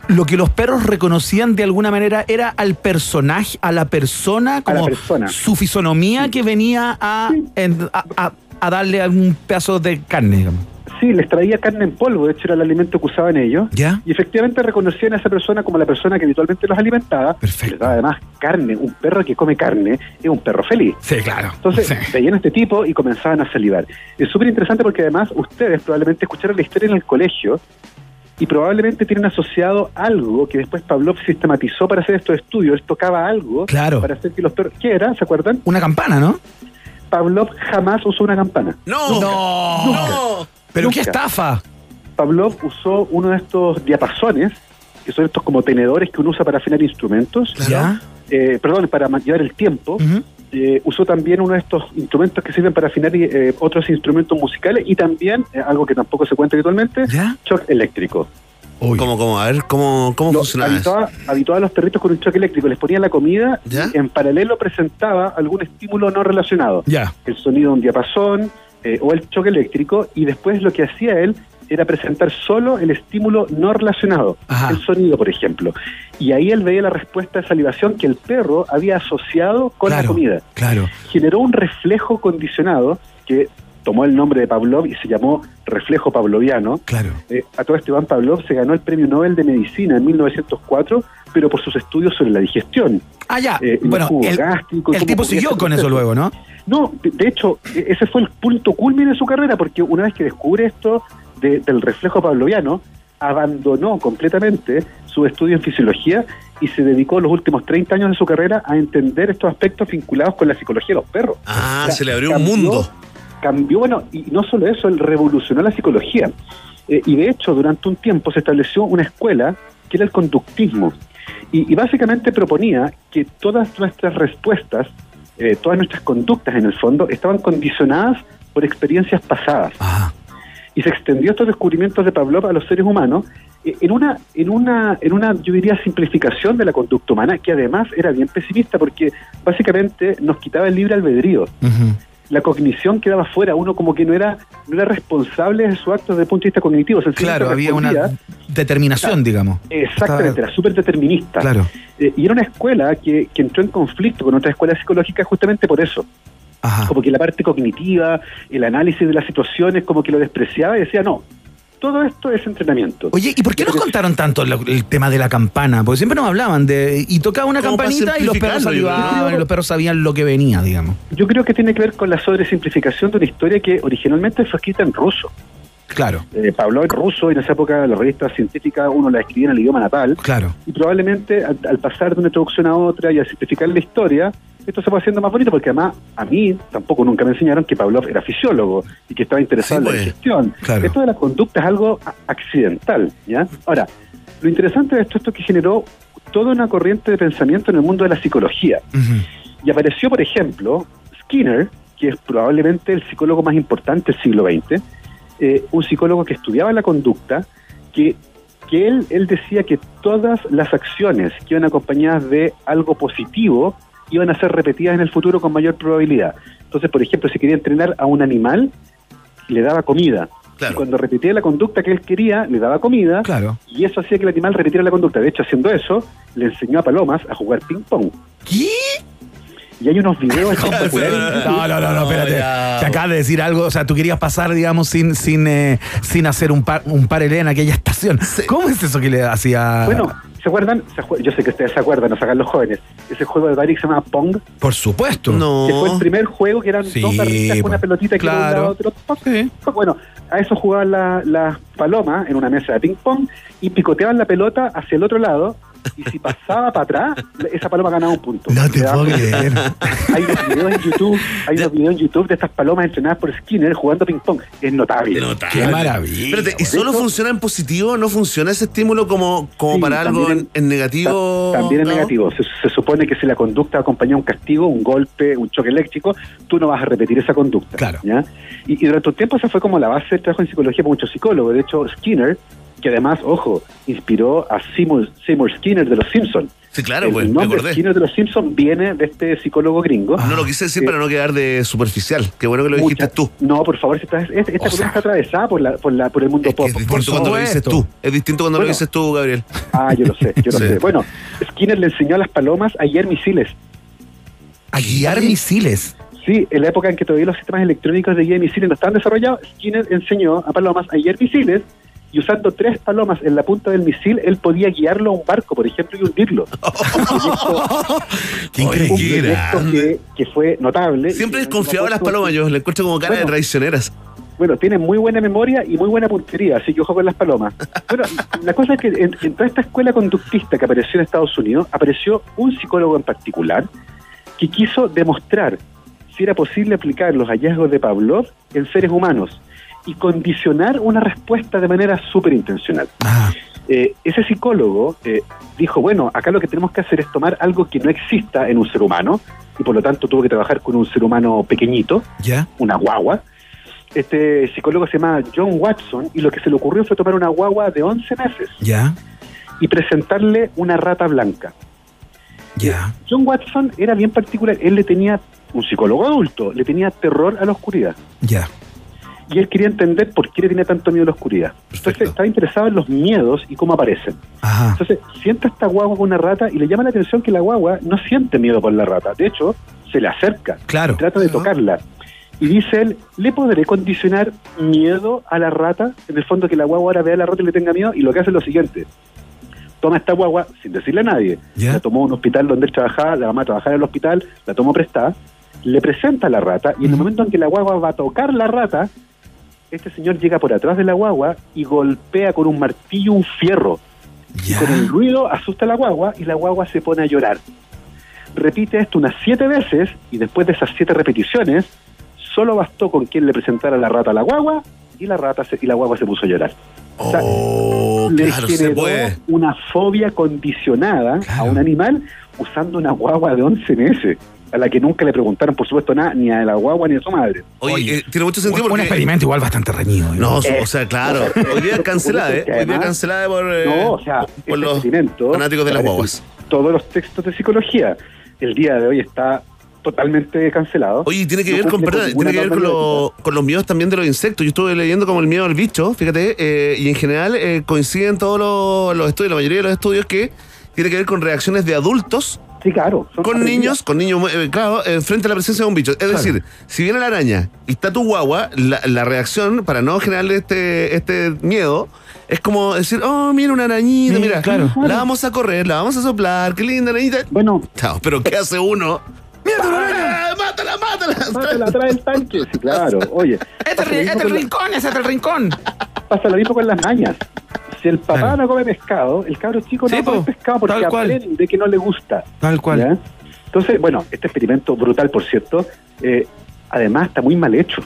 lo que los perros reconocían de alguna manera era al personaje, a la persona, la como persona. su fisonomía que venía a, en- a, a- a darle algún pedazo de carne, digamos. Sí, les traía carne en polvo, de hecho era el alimento que usaban ellos. ¿Ya? Y efectivamente reconocían a esa persona como la persona que habitualmente los alimentaba. Perfecto. Les daba además carne. Un perro que come carne es un perro feliz. Sí, claro. Entonces Sí. veían a este tipo y comenzaban a salivar. Es súper interesante porque además ustedes probablemente escucharon la historia en el colegio y probablemente tienen asociado algo que después Pavlov sistematizó para hacer estos estudios. Tocaba algo Claro. para hacer que los perros... ¿Qué era? ¿Se acuerdan? Una campana, ¿no? Pavlov jamás usó una campana. ¡No! ¡No! Nunca. ¡Pero qué Nunca. estafa! Pavlov usó uno de estos diapasones, que son estos como tenedores que uno usa para afinar instrumentos. ¿Ya? Eh, perdón, para llevar el tiempo. Eh, usó también uno de estos instrumentos que sirven para afinar eh, otros instrumentos musicales y también, eh, algo que tampoco se cuenta habitualmente, shock eléctrico. ¿Cómo, cómo? A ver, ¿cómo, cómo funcionaba habituaba, habituaba a los perritos con un choque eléctrico, les ponía la comida y en paralelo presentaba algún estímulo no relacionado. Ya. El sonido de un diapasón eh, o el choque eléctrico y después lo que hacía él era presentar solo el estímulo no relacionado, el sonido, por ejemplo. Y ahí él veía la respuesta de salivación que el perro había asociado con la comida. Claro. Generó un reflejo condicionado que tomó el nombre de Pavlov y se llamó reflejo pavloviano. Claro. Eh, a todo esto Iván Pavlov se ganó el premio Nobel de Medicina en 1904, pero por sus estudios sobre la digestión. Ah, ya. Eh, bueno, el, tipo siguió con eso luego, ¿no? No, de, de hecho, e- ese fue el punto culmine de su carrera, porque una vez que descubre esto de- del reflejo pavloviano, abandonó completamente su estudio en fisiología y se dedicó los últimos 30 años de su carrera a entender estos aspectos vinculados con la psicología de los perros. Ah, O sea, se le abrió un mundo. Cambió, bueno, y no solo eso, él revolucionó la psicología. Eh, y de hecho, durante un tiempo se estableció una escuela que era el conductismo. Y, y básicamente proponía que todas nuestras respuestas, eh, todas nuestras conductas en el fondo, estaban condicionadas por experiencias pasadas. Y se extendió estos descubrimientos de Pavlov a los seres humanos eh, en una, en una, en una, yo diría, simplificación de la conducta humana, que además era bien pesimista, porque básicamente nos quitaba el libre albedrío la cognición quedaba fuera, uno como que no era no era responsable de sus actos desde el punto de vista cognitivo. Claro, había una determinación, digamos. Exactamente, Estaba- era súper determinista. Claro. Eh, y era una escuela que, que entró en conflicto con otras escuelas psicológicas justamente por eso. Como que la parte cognitiva, el análisis de las situaciones, como que lo despreciaba y decía, no, todo esto es entrenamiento. Oye, ¿y por qué nos contaron tanto lo- el tema de la campana? Porque siempre nos hablaban de. Y tocaba una campanita y los perros salivaban y los perros sabían lo que venía, digamos. Yo creo que tiene que ver con la sobresimplificación de una historia que originalmente fue escrita en ruso. Claro. Eh, Pablo en ruso y en esa época las revistas científicas uno la escribía en el idioma natal. Claro. Y probablemente al, al pasar de una introducción a otra y a simplificar la historia, esto se fue haciendo más bonito porque además a mí tampoco nunca me enseñaron que Pavlov era fisiólogo y que estaba interesado Sí, en la pues. digestión. Claro. Esto de la conducta es algo accidental, ¿ya? Ahora, lo interesante de esto, esto que generó toda una corriente de pensamiento en el mundo de la psicología. Y apareció, por ejemplo, Skinner, que es probablemente el psicólogo más importante del siglo XX, eh, un psicólogo que estudiaba la conducta, que, que él, él decía que todas las acciones que iban acompañadas de algo positivo iban a ser repetidas en el futuro con mayor probabilidad. Entonces, por ejemplo, si quería entrenar a un animal, le daba comida. Y cuando repetía la conducta que él quería, le daba comida. Claro. Y eso hacía que el animal repitiera la conducta. De hecho, haciendo eso, le enseñó a Palomas a jugar ping-pong. ¿Qué? Y hay unos videos espectaculares. (laughs) No, no, no, no, espérate. Te acabas de decir algo, o sea, tú querías pasar, digamos, sin sin eh, sin hacer un par, un parelé en aquella (laughs) estación. ¿Cómo es eso que le hacía? Bueno, ¿se acuerdan? Se acuer- Yo sé que ustedes se acuerdan, nos sacan los jóvenes. Ese juego de que se llama Pong. por supuesto. Que fue el primer juego que eran Sí, dos barritas con una po. pelotita que iba de un Claro. lado a otro. Poc. Bueno, a eso jugaban la- las palomas en una mesa de ping-pong y picoteaban la pelota hacia el otro lado. Y si pasaba para atrás, esa paloma ganaba un punto. No te puedo creer. Hay unos videos en YouTube, hay unos videos en YouTube de estas palomas entrenadas por Skinner jugando ping-pong. Es notable. Qué maravilla. Espérate, ¿y solo funciona en positivo? ¿No funciona ese estímulo como, como Sí, para algo en, en negativo? Ta- También es ¿no? negativo. Se, se supone que si la conducta acompaña un castigo, un golpe, un choque eléctrico, tú no vas a repetir esa conducta. Claro. ¿ya? Y, y durante un tiempo esa fue como la base del trabajo en psicología para muchos psicólogos. De hecho, Skinner, que además, ojo, inspiró a Seymour, Seymour Skinner de los Simpsons. Sí, claro, el pues, me nombre acordé. Skinner de los Simpsons viene de este psicólogo gringo. No lo quise decir Eh, para no quedar de superficial. Qué bueno que lo dijiste tú. No, por favor, si estás, es- esta columna está atravesada por, la, por, la, por el mundo pop. Es distinto cuando lo dices tú. Es distinto cuando lo dices tú, Gabriel. Ah, yo lo sé, yo lo (laughs) Sí. sé. Bueno, Skinner le enseñó a las palomas a guiar misiles. A guiar misiles. Sí, en la época en que todavía los sistemas electrónicos de guía de misiles no estaban desarrollados, Skinner enseñó a Palomas a guiar misiles y usando tres palomas en la punta del misil, él podía guiarlo a un barco, por ejemplo, y hundirlo. (laughs) Qué Un proyecto que, que fue notable. Siempre desconfiaba de las palomas, yo le encuentro como cara de Bueno. traicioneras. Bueno, tiene muy buena memoria y muy buena puntería, así que ojo con las palomas. (laughs) Bueno, la cosa es que en, en toda esta escuela conductista que apareció en Estados Unidos, apareció un psicólogo en particular que quiso demostrar si era posible aplicar los hallazgos de Pavlov en seres humanos y condicionar una respuesta de manera súper intencional. Eh, ese psicólogo eh, dijo, bueno, acá lo que tenemos que hacer es tomar algo que no exista en un ser humano, y por lo tanto tuvo que trabajar con un ser humano pequeñito, ¿Ya? una guagua. Este psicólogo se llama John Watson y lo que se le ocurrió fue tomar una guagua de 11 meses ¿Ya? y presentarle una rata blanca. Ya. John Watson era bien particular, él le tenía, un psicólogo adulto, le tenía terror a la oscuridad. Ya. Y él quería entender por qué le tenía tanto miedo a la oscuridad. Entonces estaba interesado en los miedos y cómo aparecen. Entonces sienta esta guagua con una rata y le llama la atención que la guagua no siente miedo por la rata. De hecho, se le acerca. Claro. Trata de tocarla. Y dice él, ¿le podré condicionar miedo a la rata? En el fondo que la guagua ahora vea a la rata y le tenga miedo. Y lo que hace es lo siguiente. Toma esta guagua sin decirle a nadie. La tomó a un hospital donde él trabajaba, la mamá trabajaba en el hospital, la tomó prestada, le presenta a la rata y en el momento en que la guagua va a tocar la rata, este señor llega por atrás de la guagua y golpea con un martillo un fierro. Y con el ruido asusta a la guagua y la guagua se pone a llorar. Repite esto unas siete veces y después de esas siete repeticiones, solo bastó con quien le presentara la rata a la guagua y la rata se- y la guagua se puso a llorar. O sea, le Oh, claro, se generó una fobia condicionada a un animal usando una guagua de 11 meses, a la que nunca le preguntaron, por supuesto, nada, ni a la guagua ni a su madre. Oye, eh, tiene mucho sentido Un, porque... un experimento igual bastante reñido. ¿eh? No, Eh, o sea, claro. Hoy día cancelada, ¿eh? Hoy día cancelada por, eh, No, o sea, por los experimento fanáticos de las guaguas. Todos los textos de psicología. El día de hoy está totalmente cancelado. Oye, tiene que No ver con, perdón, tiene que ver con, lo- con los miedos también de los insectos. Yo estuve leyendo como el miedo al bicho, fíjate, eh, y en general eh, coinciden todos los, los estudios, la mayoría de los estudios que tiene que ver con reacciones de adultos. Sí, claro. Con niños, con niños, eh, claro, eh, frente a la presencia de un bicho. Es decir, si viene la araña y está tu guagua, la, la reacción para no generarle este, este miedo es como decir, oh, mira una arañita, Mira, mira, claro. la vamos a correr, la vamos a soplar, qué linda arañita. Bueno. Chao, pero ¿qué hace uno? ¡Mira tu ¡Ah, (laughs) ¡Mátala, mátala! Mátala, trae el tanque. Sí, claro. Oye, Este el- rincón, ese es el rincón. pasa lo mismo con las mañas. Si el papá no come pescado, el cabro chico no Sí, come po, pescado porque aprende que no le gusta. Tal cual. ¿ya? Entonces, bueno, este experimento brutal, por cierto, eh, además está muy mal hecho.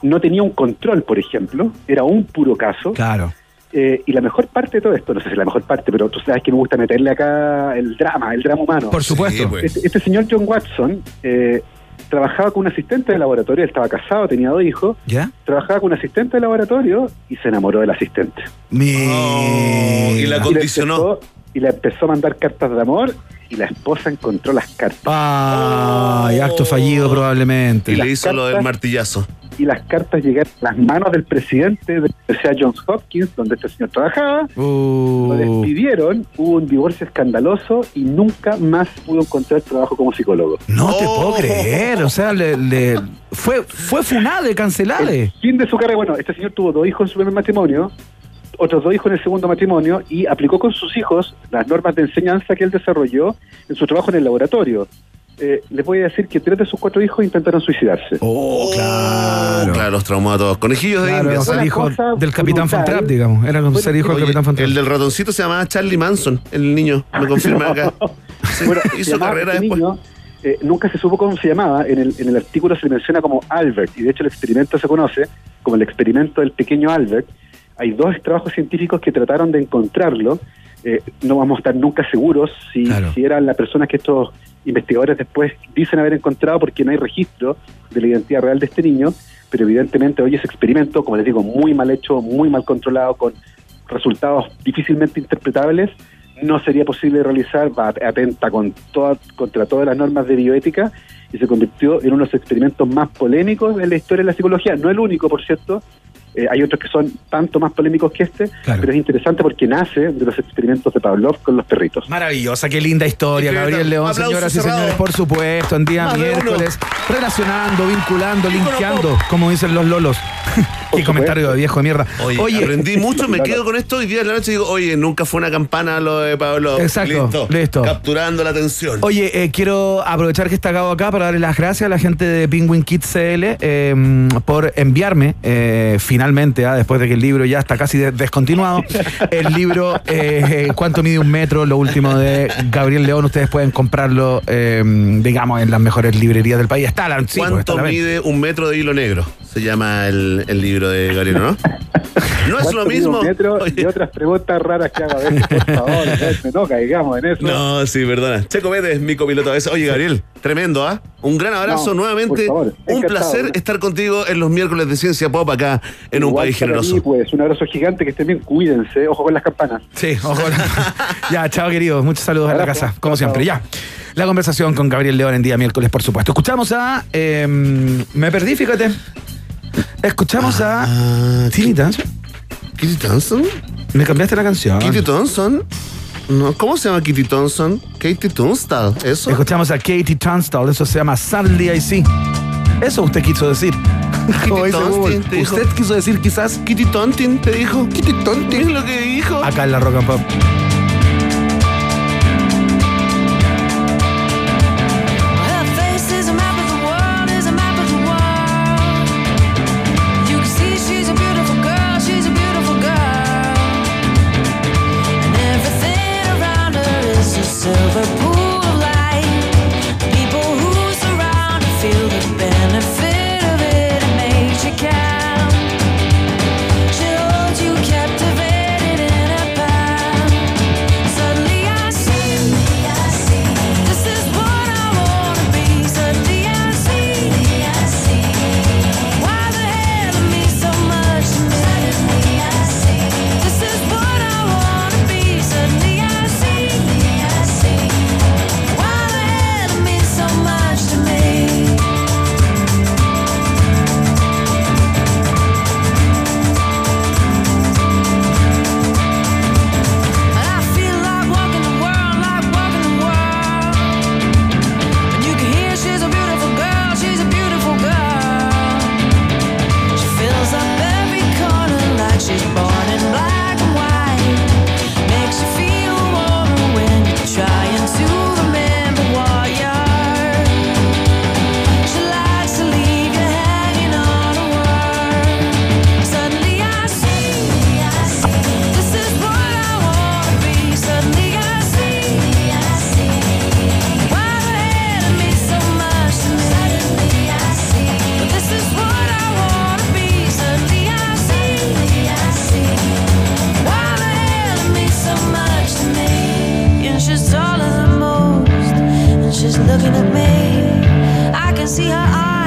No tenía un control, por ejemplo, era un puro caso. Claro. Eh, y la mejor parte de todo esto, no sé si es la mejor parte, pero tú sabes que me gusta meterle acá el drama, el drama humano. Por supuesto. pues. Este, este señor John Watson eh, trabajaba con un asistente de laboratorio, él estaba casado, tenía dos hijos, ¿Ya? trabajaba con un asistente de laboratorio y se enamoró del asistente. Oh, y la condicionó. Y le empezó a mandar cartas de amor y la esposa encontró las cartas. Ah, y acto fallido probablemente. Y las le hizo lo del martillazo. Y las cartas llegaron a las manos del presidente de la Universidad Johns Hopkins, donde este señor trabajaba. Uh, Lo despidieron, hubo un divorcio escandaloso y nunca más pudo encontrar trabajo como psicólogo. no te puedo Oh. creer. O sea, le, le- fue, fue funade, cancelade. Fin de su carrera, bueno, este señor tuvo dos hijos en su primer matrimonio, otros dos hijos en el segundo matrimonio y aplicó con sus hijos las normas de enseñanza que él desarrolló en su trabajo en el laboratorio. Eh, les voy a decir que tres de sus cuatro hijos intentaron suicidarse. Oh, claro. Claro, los todos. Conejillos de Claro, India. era ser Una hijo del Capitán Trapp, digamos. Era Bueno, ser hijo del Capitán Von Trapp. el del ratoncito se llamaba Charlie Manson, el niño. Me confirma (laughs) acá. Sí, Bueno, (laughs) hizo carrera este después. niño, eh, nunca se supo cómo se llamaba. En el, en el artículo se le menciona como Albert, y de hecho el experimento se conoce como el experimento del pequeño Albert. Hay dos trabajos científicos que trataron de encontrarlo. Eh, no vamos a estar nunca seguros si, Claro. si eran las personas que estos investigadores después dicen haber encontrado porque no hay registro de la identidad real de este niño, pero evidentemente hoy ese experimento, como les digo, muy mal hecho, muy mal controlado, con resultados difícilmente interpretables, no sería posible realizar, va atenta con toda, contra todas las normas de bioética y se convirtió en uno de los experimentos más polémicos en la historia de la psicología. No el único, por cierto, Eh, hay otros que son tanto más polémicos que este, pero es interesante porque nace de los experimentos de Pavlov con los perritos. Maravillosa, qué linda historia. Gabriel León, Aplausos señoras y señores, por supuesto, en día Más miércoles, relacionando, vinculando, linkeando, como dicen los lolos. (laughs) qué comentario de viejo de mierda. Oye, aprendí (laughs) mucho, me quedo con esto hoy día de la noche y digo, oye, nunca fue una campana lo de Pablo. Exacto, Listo. listo. Capturando la atención. Oye, eh, quiero aprovechar que está Gabo acá para darle las gracias a la gente de Penguin Kids CL eh, por enviarme eh, finalmente, ah, después de que el libro ya está casi de- descontinuado, (laughs) el libro eh, ¿Cuánto mide un metro? Lo último de Gabriel León. Ustedes pueden comprarlo, eh, digamos, en las mejores librerías del país. Está la, sí, pues, está ¿Cuánto la mide un metro de hilo negro? Se llama el, el libro de Gabriel, ¿no? (laughs) No es ¿Cuánto lo mismo. y otras preguntas raras que hago a veces, por favor, (laughs) no caigamos en eso. No, sí, perdona. Checo es mi copiloto a veces. Oye, Gabriel, tremendo, ¿ah? Un gran abrazo No, nuevamente. por favor, un placer estar contigo en los miércoles de Ciencia Pop acá en un país generoso. mí, pues, un abrazo gigante, que estén bien, cuídense, ojo con las campanas. Sí, ojo. (laughs) ya, chao queridos. Muchos saludos a la casa, como siempre. Ya. La conversación con Gabriel León en día miércoles, por supuesto. Escuchamos a. eh, me perdí, fíjate. Escuchamos a. Tilly Thompson. ¿Kitty Thompson? Me cambiaste la canción. ¿Kitty Thompson? No, ¿Cómo se llama Kitty Thompson? Katie Tunstall, ¿eso? Escuchamos a Katie Tunstall, eso se llama Suddenly I See. Eso usted quiso decir. (laughs) Dice Tontin, te dijo. Usted quiso decir quizás Kitty Tontin, te dijo. Kitty Tontin es lo que dijo. acá en la Rock and Pop.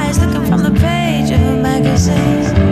Eyes looking from the page of a magazine.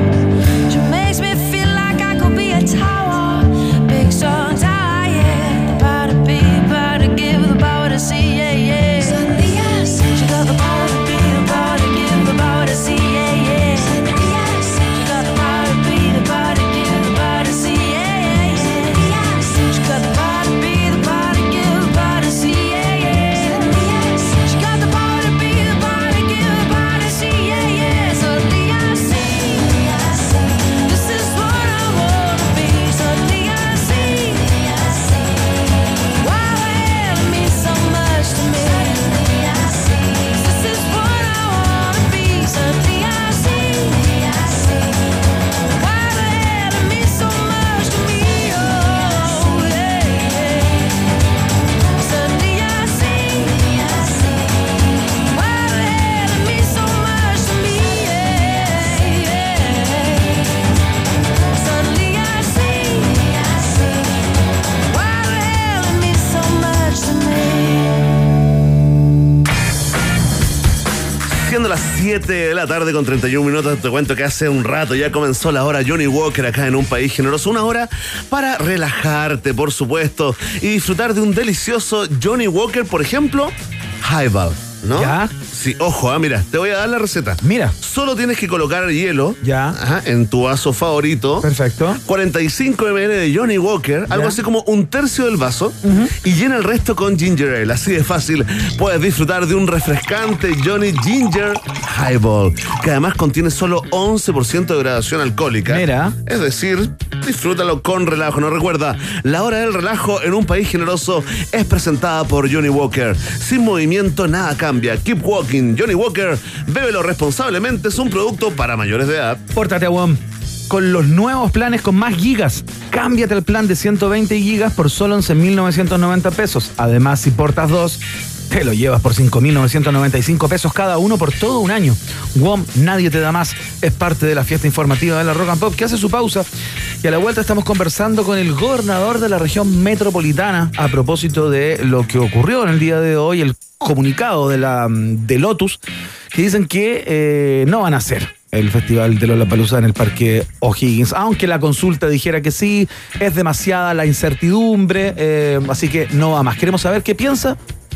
7 de la tarde con 31 minutos, te cuento que hace un rato ya comenzó la hora Johnny Walker acá en un país generoso. Una hora para relajarte, por supuesto, y disfrutar de un delicioso Johnny Walker, por ejemplo, Highball. ¿no? Sí, ojo, ah, mira, te voy a dar la receta. Mira. Solo tienes que colocar hielo Ya. ajá, en tu vaso favorito. Perfecto. 45 ml de Johnny Walker, algo Ya. así como un tercio del vaso, y llena el resto con ginger ale. Así de fácil, puedes disfrutar de un refrescante Johnny Ginger Highball, que además contiene solo 11% de gradación alcohólica. Mira. Es decir, disfrútalo con relajo. No recuerda, la hora del relajo en un país generoso es presentada por Johnny Walker. Sin movimiento nada cambia. Keep walking. Johnny Walker, bébelo responsablemente, es un producto para mayores de edad. Pórtate a WOM. Con los nuevos planes con más gigas. Cámbiate al plan de 120 gigas por solo 11.990 pesos. Además, si portas dos, te lo llevas por 5.995 pesos cada uno por todo un año. WOM, nadie te da más. Es parte de la fiesta informativa de la Rock and Pop que hace su pausa. Y a la vuelta estamos conversando con el gobernador de la región metropolitana a propósito de lo que ocurrió en el día de hoy, el comunicado de, la, de Lotus, que dicen que eh, no van a hacer el festival de Lollapalooza en el Parque O'Higgins, aunque la consulta dijera que sí, es demasiada la incertidumbre, eh, así que no va más. Queremos saber qué piensa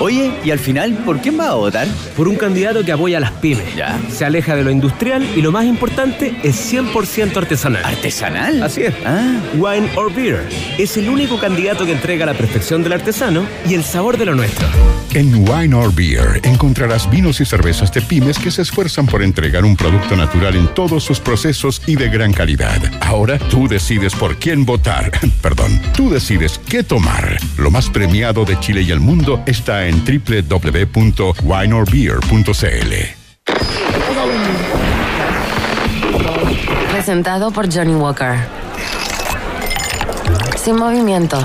Oye, y al final, ¿por quién va a votar? Por un candidato que apoya a las pymes. Ya. Se aleja de lo industrial y lo más importante es 100% artesanal. ¿Artesanal? Así es. Ah. Wine or Beer es el único candidato que entrega la perfección del artesano y el sabor de lo nuestro. En Wine or Beer encontrarás vinos y cervezas de pymes que se esfuerzan por entregar un producto natural en todos sus procesos y de gran calidad. Ahora tú decides por quién votar. (laughs) Perdón, tú decides qué tomar. Lo más premiado de Chile y el mundo está en www.wineorbeer.cl. Presentado por Johnny Walker. Sin movimiento,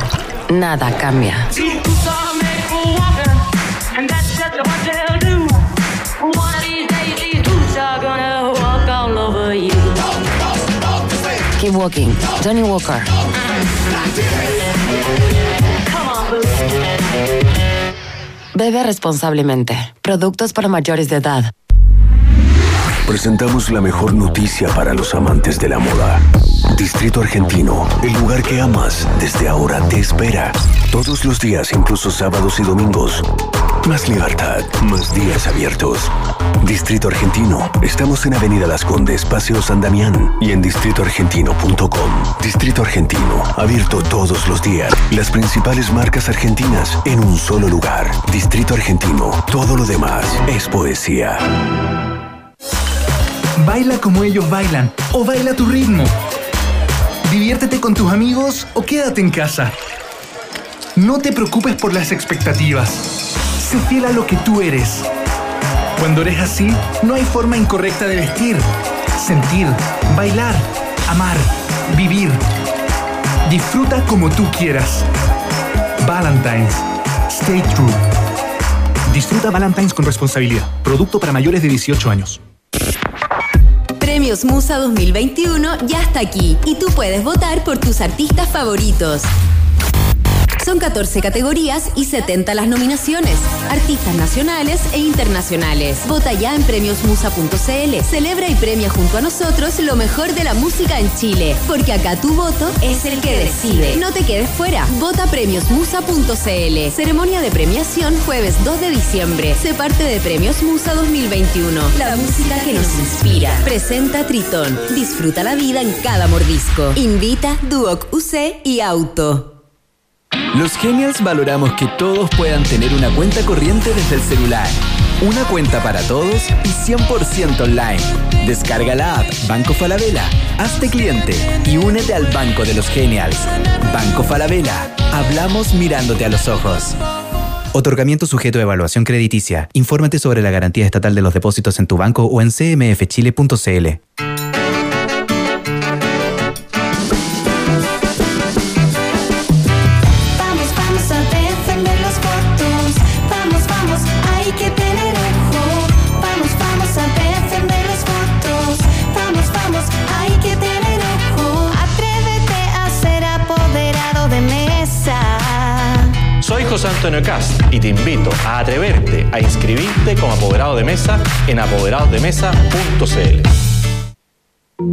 nada cambia. Keep walking. Johnny Walker. Bebe responsablemente. Productos para mayores de edad. Presentamos la mejor noticia para los amantes de la moda. Distrito Argentino, el lugar que amas, desde ahora te espera. Todos los días, incluso sábados y domingos. Más libertad, más días abiertos. Distrito Argentino, estamos en Avenida Las Condes, Paseo San Damián y en distritoargentino.com. Distrito Argentino, abierto todos los días. Las principales marcas argentinas en un solo lugar. Distrito Argentino, todo lo demás es poesía. Baila como ellos bailan o baila tu ritmo. Diviértete con tus amigos o quédate en casa. No te preocupes por las expectativas. Sé fiel a lo que tú eres. Cuando eres así, no hay forma incorrecta de vestir, sentir, bailar, amar, vivir. Disfruta como tú quieras. Valentine's. Stay true. Disfruta Valentine's con responsabilidad. Producto para mayores de 18 años. Premios Musa 2021 ya está aquí y tú puedes votar por tus artistas favoritos. Son 14 categorías y 70 las nominaciones. Artistas nacionales e internacionales. Vota ya en premiosmusa.cl. Celebra y premia junto a nosotros lo mejor de la música en Chile. Porque acá tu voto es el que decide. No te quedes fuera. Vota premiosmusa.cl. Ceremonia de premiación jueves 2 de diciembre. Se parte de Premios Musa 2021. La música que nos inspira. Presenta Tritón. Disfruta la vida en cada mordisco. Invita Duoc UC y Auto. Los Genials valoramos que todos puedan tener una cuenta corriente desde el celular. Una cuenta para todos y 100% online. Descarga la app Banco Falabella, hazte cliente y únete al Banco de los Genials. Banco Falabella, hablamos mirándote a los ojos. Otorgamiento sujeto a evaluación crediticia. Infórmate sobre la garantía estatal de los depósitos en tu banco o en cmfchile.cl. Antonio Cast y te invito a atreverte a inscribirte como apoderado de mesa en apoderadosdemesa.cl.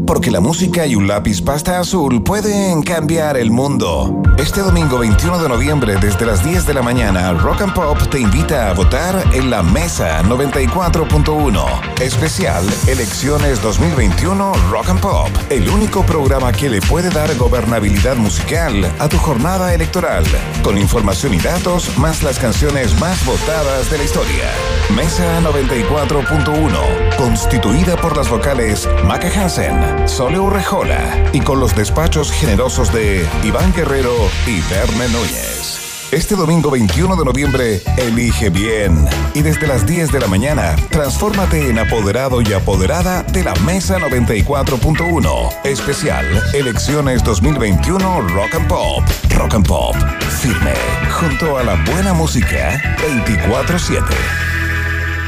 Porque la música y un lápiz pasta azul pueden cambiar el mundo. Este domingo 21 de noviembre desde las 10 de la mañana, Rock and Pop te invita a votar en la Mesa 94.1. Especial Elecciones 2021 Rock and Pop. El único programa que le puede dar gobernabilidad musical a tu jornada electoral. Con información y datos más las canciones más votadas de la historia. Mesa 94.1. Constituida por las vocales Maca Hansen, Sole Urrejola y con los despachos generosos de Iván Guerrero y Verne Núñez. Este domingo 21 de noviembre, elige bien. Y desde las 10 de la mañana, transfórmate en apoderado y apoderada de la Mesa 94.1. Especial Elecciones 2021 Rock and Pop. Rock and Pop. Firme. Junto a la buena música 24-7.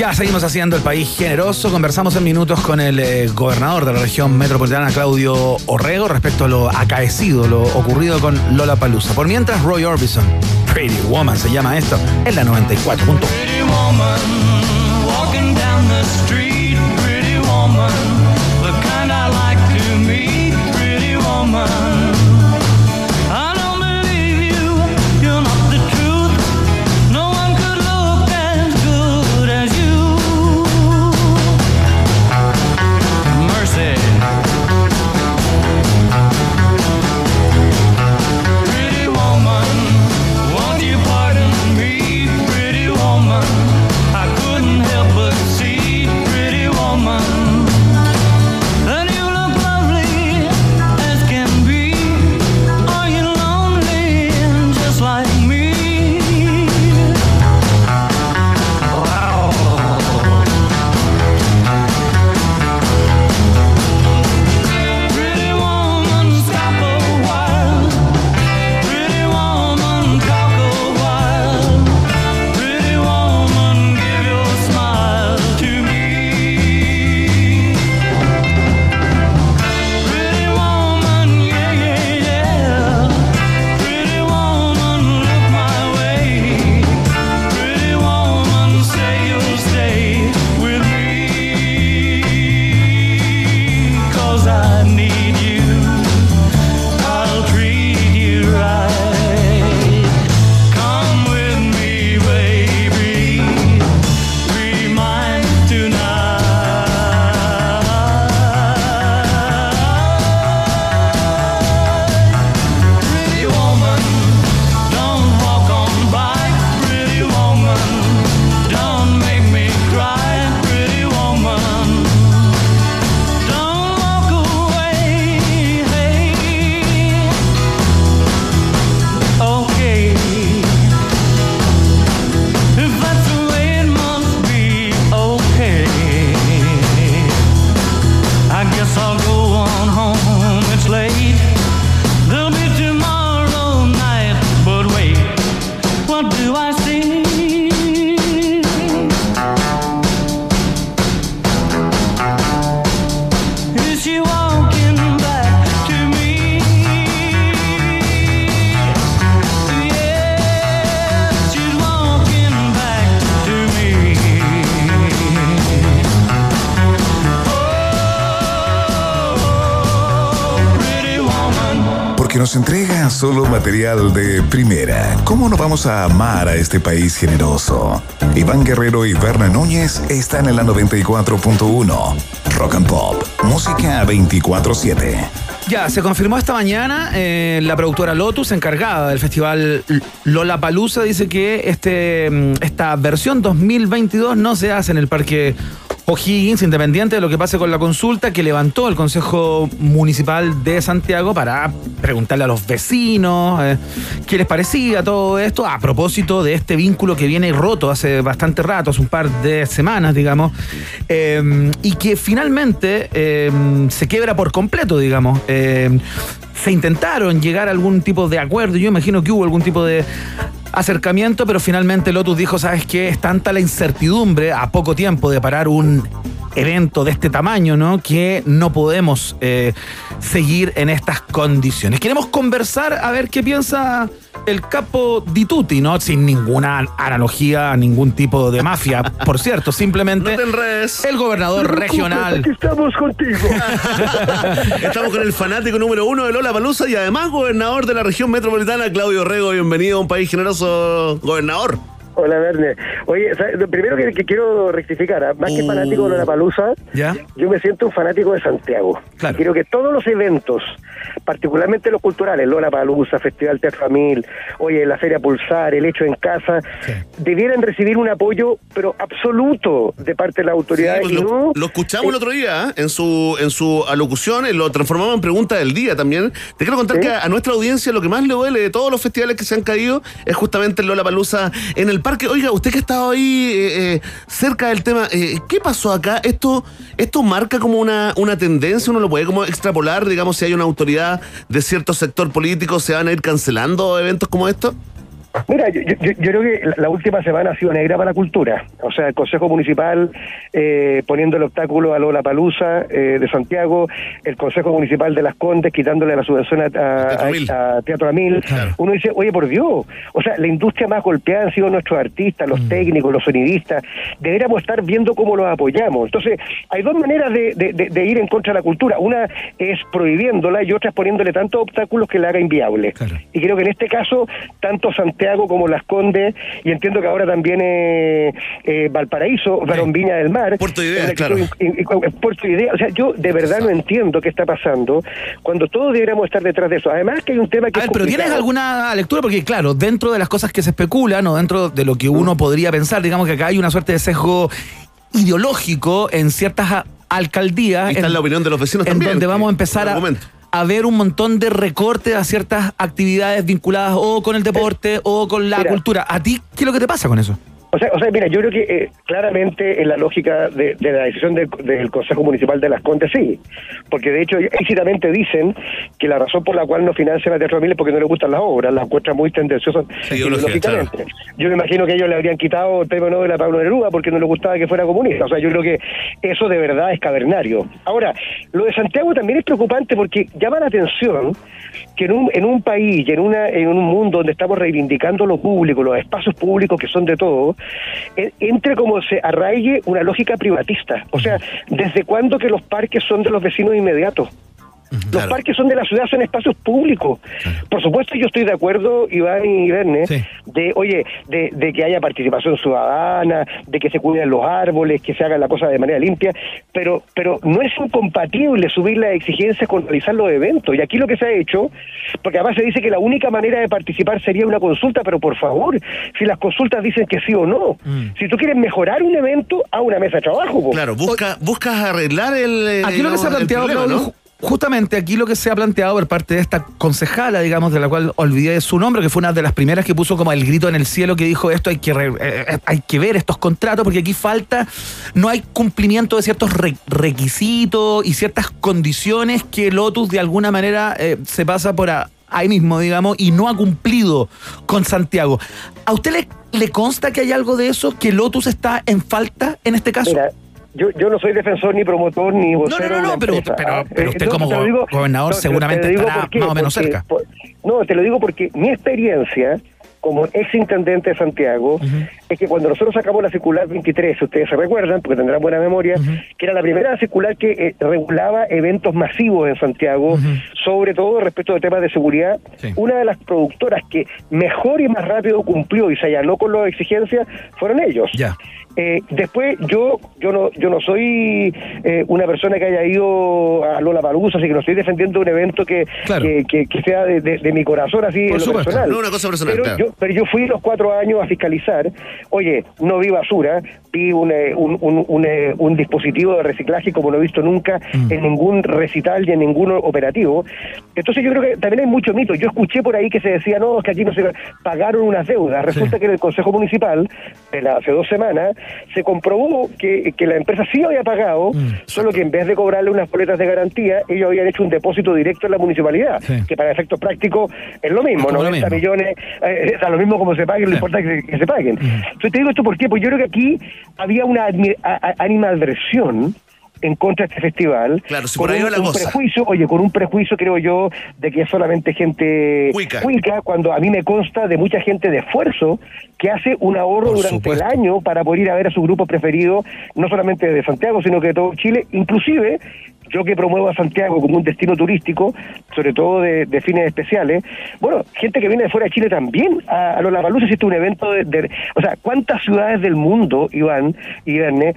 Ya seguimos haciendo el país generoso. Conversamos en minutos con el eh, gobernador de la región metropolitana, Claudio Orrego, respecto a lo acaecido, lo ocurrido con Lola Palusa. Por mientras, Roy Orbison, Pretty Woman se llama esto, en la 94. punto. Porque nos entrega solo material de primera. ¿Cómo no vamos a amar a este país generoso? Iván Guerrero y Berna Núñez están en la 94.1. Rock and Pop. Música 24-7. Ya, se confirmó esta mañana eh, la productora Lotus, encargada del festival Lola Palusa, dice que este, mm, esta versión 2022 no se hace en el Parque O'Higgins, independiente de lo que pase con la consulta que levantó el Consejo Municipal de Santiago para preguntarle a los vecinos eh, qué les parecía todo esto, a propósito de este vínculo que viene roto hace bastante rato, hace un par de semanas, digamos, eh, y que finalmente eh, se quiebra por completo, digamos. Se intentaron llegar a algún tipo de acuerdo, yo imagino que hubo algún tipo de acercamiento, pero finalmente Lotus dijo, ¿sabes qué? Es tanta la incertidumbre a poco tiempo de parar un evento de este tamaño, ¿no? Que no podemos eh, seguir en estas condiciones. Queremos conversar a ver qué piensa el capo Di Tutti, ¿no? Sin ninguna analogía a ningún tipo de mafia, por cierto, simplemente el gobernador regional. estamos contigo. (laughs) Estamos con el fanático número uno de Lola Palusa y además gobernador de la región metropolitana, Claudio Rego. Bienvenido a un país generoso, gobernador. Hola, Verne. Oye, ¿sabes? lo primero que, que quiero rectificar, ¿ah? más que fanático de la Palusa, yo me siento un fanático de Santiago. Quiero que todos los eventos, particularmente los culturales, Lola Palusa, Festival Teatro Mil, oye, la Feria Pulsar, el Hecho en Casa, debieran recibir un apoyo, pero absoluto, de parte de la autoridad. Sí, pues lo, no, lo escuchamos el otro día ¿eh? en su en su alocución, y lo transformamos en pregunta del día también. Te quiero contar que a, a nuestra audiencia lo que más le duele de todos los festivales que se han caído es justamente el Lola Palusa en el parque. Oiga, usted que ha estado ahí eh, eh, cerca del tema, eh, ¿qué pasó acá? Esto esto marca como una, una tendencia, uno lo puede como extrapolar, digamos, si hay una autoridad de cierto sector político, se van a ir cancelando eventos como estos. Mira, yo, yo- yo creo que la- última semana ha sido negra para la cultura. O sea, el Consejo Municipal eh, poniendo el obstáculo a Lola Palusa de Santiago, el Consejo Municipal de Las Condes quitándole la subvención a, a- a- Teatro Amil. Uno dice, oye, por Dios, o sea, la industria más golpeada han sido nuestros artistas, los técnicos, los sonidistas. Deberíamos estar viendo cómo los apoyamos. Entonces, hay dos maneras de, de- de- de ir en contra de la cultura. Una es prohibiéndola y otra es poniéndole tantos obstáculos que la haga inviable. Y creo que en este caso, tanto Santiago como Las Condes, y entiendo que ahora también eh, eh, Valparaíso, Barón Viña del Mar. Puerto Ideas, claro. Puerto Idea. O sea, yo de verdad no entiendo qué está pasando cuando todos deberíamos estar detrás de eso. Además que hay un tema que A es ver, pero ¿tienes alguna lectura? Porque, claro, dentro de las cosas que se especulan o dentro de lo que uno podría pensar, digamos que acá hay una suerte de sesgo ideológico en ciertas alcaldías. Ahí está en, la opinión de los vecinos en también, donde vamos a empezar a. a ver un montón de recortes a ciertas actividades vinculadas o con el deporte o con la Mira. cultura. ¿A ti qué es lo que te pasa con eso? O sea, o sea, mira, yo creo que eh, claramente en la lógica de, de la decisión del, del Consejo Municipal de Las Condes sí, porque de hecho explícitamente dicen que la razón por la cual no financian a Teatro Mil es porque no les gustan las obras, las encuentran muy tendenciosas ideológicamente. Yo me imagino que ellos le habrían quitado el premio Nobel a Pablo Neruda porque no les gustaba que fuera comunista. O sea, yo creo que eso de verdad es cavernario. Ahora, lo de Santiago también es preocupante porque llama la atención que en un, en un país y en, una, en un mundo donde estamos reivindicando lo público, los espacios públicos que son de todo, entre como se arraigue una lógica privatista. O sea, ¿desde cuándo que los parques son de los vecinos inmediatos? Los parques son de la ciudad, son espacios públicos. Por supuesto, yo estoy de acuerdo, Iván y Verne, de, oye, de, de que haya participación ciudadana, de que se cuiden los árboles, que se haga la cosa de manera limpia, pero, pero no es incompatible subir las exigencias con realizar los eventos. Y aquí lo que se ha hecho, porque además se dice que la única manera de participar sería una consulta, pero por favor, si las consultas dicen que sí o no, si tú quieres mejorar un evento, a una mesa de trabajo. po. Claro, busca, buscas arreglar el. Aquí lo que se ha planteado, problema, ¿no? Ju- justamente aquí lo que se ha planteado por parte de esta concejala, digamos, de la cual olvidé su nombre, que fue una de las primeras que puso como el grito en el cielo que dijo esto hay que re- eh, eh, hay que ver estos contratos porque aquí falta, no hay cumplimiento de ciertos re- requisitos y ciertas condiciones que Lotus de alguna manera eh, se pasa por ahí mismo, digamos, y no ha cumplido con Santiago. ¿A usted le, le consta que hay algo de eso, que Lotus está en falta en este caso? Yo, yo no soy defensor ni promotor ni vocero no, no, una pero- pero- ¿ah? pero usted no, como gobernador te- seguramente estará qué, más o menos porque- cerca. por- no, te lo digo porque mi experiencia como ex intendente de Santiago es que cuando nosotros sacamos la circular 23, si ustedes se recuerdan, porque tendrán buena memoria, que era la primera circular que eh, regulaba eventos masivos en Santiago, sobre todo respecto de temas de seguridad, una de las productoras que mejor y más rápido cumplió y se allanó con las exigencias fueron ellos. Ya. Eh, después, yo yo no yo no soy eh, una persona que haya ido a Lola Palusa, así que no estoy defendiendo un evento que, que, que- que sea de, de- de mi corazón, así Por en lo personal. No, una cosa personal, Pero, claro. yo, pero yo fui los cuatro años a fiscalizar. Oye, no vi basura, vi un, eh, un, un- un, eh, un dispositivo de reciclaje como no he visto nunca Mm. en ningún recital y en ningún operativo. Entonces yo creo que también hay mucho mito. Yo escuché por ahí que se decía, no, es que aquí no se pagaron unas deudas. Resulta que en el Consejo Municipal, de la- hace dos semanas, se comprobó que, que la empresa sí había pagado, Mm. solo que en vez de cobrarle unas boletas de garantía, ellos habían hecho un depósito directo en la municipalidad, que para efectos prácticos es lo mismo, Es como lo 90 mismo. millones, eh, es a lo mismo como se paguen, lo importante es que, que se paguen. Entonces te digo esto porque yo creo que aquí había una animadversión en contra de este festival. Claro, si por ahí un, la un cosa. prejuicio, oye, con un prejuicio creo yo de que es solamente gente Cuica. cuando a mí me consta de mucha gente de esfuerzo que hace un ahorro durante el año para poder ir a ver a su grupo preferido, no solamente de Santiago, sino que de todo Chile, inclusive yo que promuevo a Santiago como un destino turístico, sobre todo de, de fines especiales, bueno, gente que viene de fuera de Chile también a, a Lollapalooza, es un evento de, de- O sea, ¿cuántas ciudades del mundo, Iván y Verne,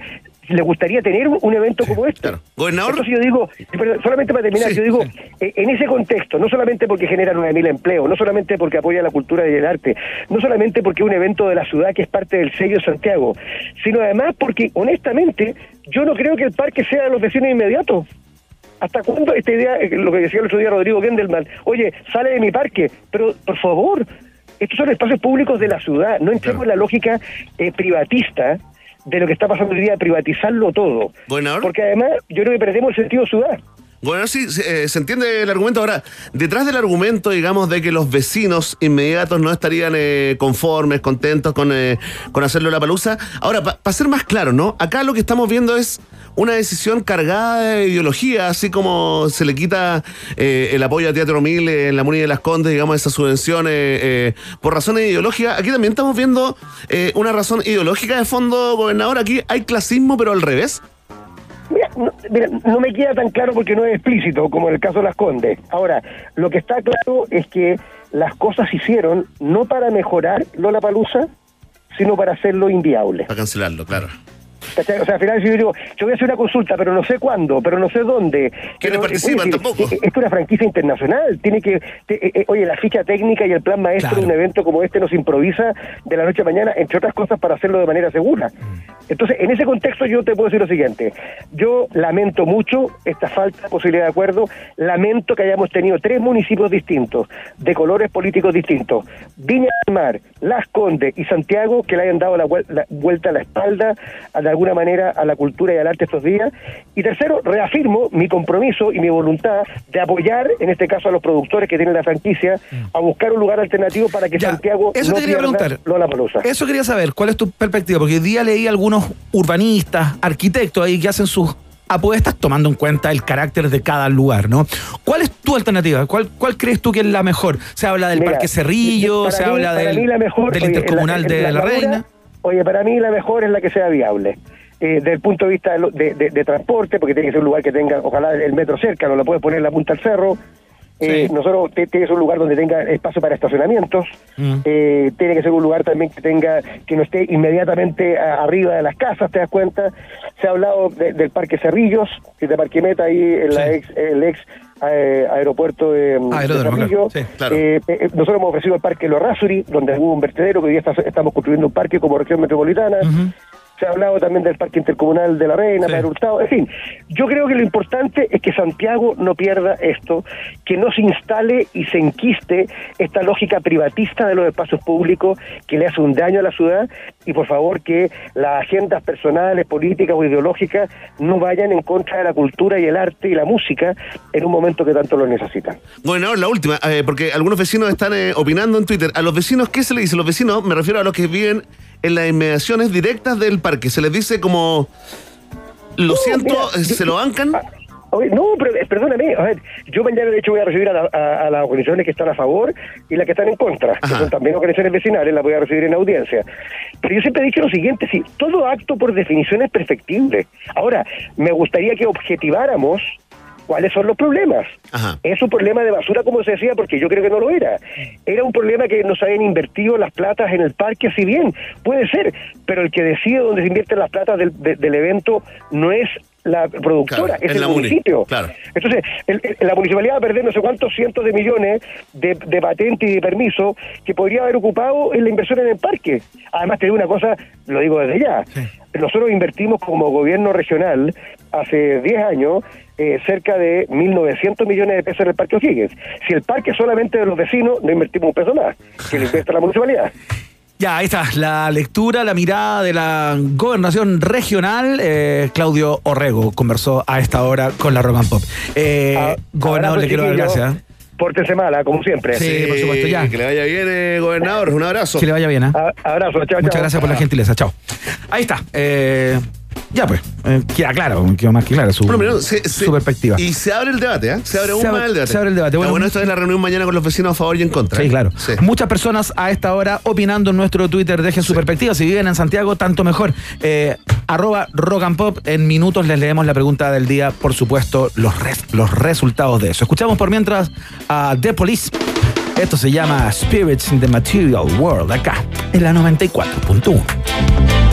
le gustaría tener un, evento como este? Gobernador. Entonces yo digo, perdón, solamente para terminar, yo digo, eh, en ese contexto, no solamente porque genera 9.000 empleos, no solamente porque apoya la cultura y el arte, no solamente porque es un evento de la ciudad que es parte del sello Santiago, sino además porque, honestamente, yo no creo que el parque sea de los vecinos inmediatos. ¿Hasta cuándo esta idea, eh, lo que decía el otro día Rodrigo Gendelman, oye, sale de mi parque, pero por favor, estos son espacios públicos de la ciudad, no entremos en la lógica eh, privatista de lo que está pasando hoy día, privatizarlo todo. Porque además yo creo que perdemos el sentido ciudad. Bueno, sí, eh, se entiende el argumento. Ahora, detrás del argumento, digamos, de que los vecinos inmediatos no estarían eh, conformes, contentos con, eh, con hacerlo la palusa. Ahora, para ser más claro, ¿no? Acá lo que estamos viendo es una decisión cargada de ideología, así como se le quita eh, el apoyo a Teatro Mil en la Muni de las Condes, digamos, esa subvención eh, por razones ideológicas. Aquí también estamos viendo eh, una razón ideológica de fondo, gobernador. Aquí hay clasismo, pero al revés. No, mira, no me queda tan claro porque no es explícito como en el caso de las Condes. Ahora, lo que está claro es que las cosas se hicieron no para mejorar Lola Palusa, sino para hacerlo inviable. Para cancelarlo, claro. ¿Cachai? O sea, al final yo digo, yo voy a hacer una consulta, pero no sé cuándo, pero no sé dónde. ¿Quiénes Pero, participan? Tampoco. eh, Esto es una franquicia internacional. Tiene que, te- eh, eh, oye, la ficha técnica y el plan maestro de un evento como este nos improvisa de la noche a mañana, entre otras cosas, para hacerlo de manera segura. Entonces, en ese contexto yo te puedo decir lo siguiente. Yo lamento mucho esta falta de posibilidad de acuerdo. Lamento que hayamos tenido tres municipios distintos, de colores políticos distintos. Viña del Mar, Las Condes y Santiago, que le hayan dado la, la vuelta a la espalda, a- de alguna manera, a la cultura y al arte estos días. Y tercero, reafirmo mi compromiso y mi voluntad de apoyar, en este caso, a los productores que tienen la franquicia, a buscar un lugar alternativo para que Santiago eso no te quería preguntar. Lollapalooza. Eso quería saber, ¿cuál es tu perspectiva? Porque hoy día leí algunos urbanistas, arquitectos ahí que hacen sus apuestas tomando en cuenta el carácter de cada lugar, ¿no? ¿Cuál es tu alternativa? ¿Cuál, cuál crees tú que es la mejor? ¿Se habla del Mira, Parque Cerrillo? ¿Se mí- habla del, mejor, del oye, en Intercomunal en de la, Reina? Oye, para mí la mejor es la que sea viable. Eh, desde el punto de vista de, de- de- de transporte, porque tiene que ser un lugar que tenga, ojalá el metro cerca, no lo puedes poner en la punta del cerro. Eh, Nosotros te- tiene que ser un lugar donde tenga espacio para estacionamientos. Eh, tiene que ser un lugar también que tenga que no esté inmediatamente a- arriba de las casas, ¿te das cuenta? Se ha hablado de- del Parque Cerrillos, que de Parquimeta ahí en la ex, el ex eh, aeropuerto de, Cerrillo. claro. Sí, claro. Eh, eh, nosotros hemos ofrecido el Parque Los Rasuri, donde hubo un vertedero, que hoy día está- estamos construyendo un parque como región metropolitana. Se ha hablado también del Parque Intercomunal de la Reina, Padre Hurtado. En fin, yo creo que lo importante es que Santiago no pierda esto, que no se instale y se enquiste esta lógica privatista de los espacios públicos que le hace un daño a la ciudad y por favor que las agendas personales, políticas o ideológicas no vayan en contra de la cultura y el arte y la música en un momento que tanto lo necesitan. Bueno, ahora la última, eh, porque algunos vecinos están eh, opinando en Twitter. A los vecinos, ¿qué se les dice? Los vecinos, me refiero a los que viven en las inmediaciones directas del parque. Se les dice como, lo siento, mira, se lo bancan. Oye, no, pero eh, perdóname, a ver, yo mañana de hecho voy a recibir a, la- a- a las organizaciones que están a favor y las que están en contra, que son también organizaciones vecinales, las voy a recibir en audiencia. Pero yo siempre he dicho lo siguiente, sí, todo acto por definición es perfectible. Ahora, me gustaría que objetiváramos cuáles son los problemas. ¿Es un problema de basura, como se decía? Porque yo creo que no lo era. Era un problema que no se habían invertido las platas en el parque, si bien puede ser, pero el que decide dónde se invierten las platas del, de- del evento no es la productora, Claro, es el la muni, municipio. claro. Entonces, el- el- la municipalidad va a perder no sé cuántos cientos de millones de, de patente y de permiso que podría haber ocupado en la inversión en el parque. Además, te digo una cosa, lo digo desde ya. Nosotros invertimos como gobierno regional hace 10 años eh, cerca de 1.900 millones de pesos en el Parque O'Higgins. Si el parque es solamente de los vecinos, no invertimos un peso más, que lo invierte la municipalidad. (laughs) Ya, ahí está, la lectura, la mirada de la gobernación regional. Eh, Claudio Orrego conversó a esta hora con la Rock and Pop. Eh, gobernador, le quiero dar gracias. ¿eh? Pórtese mala, como siempre. Sí, por supuesto, ya. Que le vaya bien, eh, gobernador. Un abrazo. Que le vaya bien, ¿eh? Abrazo, chao, Muchas chao. gracias por la gentileza, chao. Ahí está. Ya pues, eh, queda claro, queda más que claro su, Bueno, pero se- se- su perspectiva. Y se abre el debate, ¿eh? Se abre aún Se abre- más el debate. se abre el debate. Bueno, Bueno, esto es la reunión mañana con los vecinos a favor y en contra. Sí, claro. Sí. Muchas personas a esta hora opinando en nuestro Twitter. Dejen su perspectiva. Si viven en Santiago, tanto mejor. Eh, arroba rock and pop. En minutos les leemos la pregunta del día. Por supuesto, los, res- los resultados de eso. Escuchamos por mientras a The Police. Esto se llama Spirits in the Material World. Acá, en la 94.1.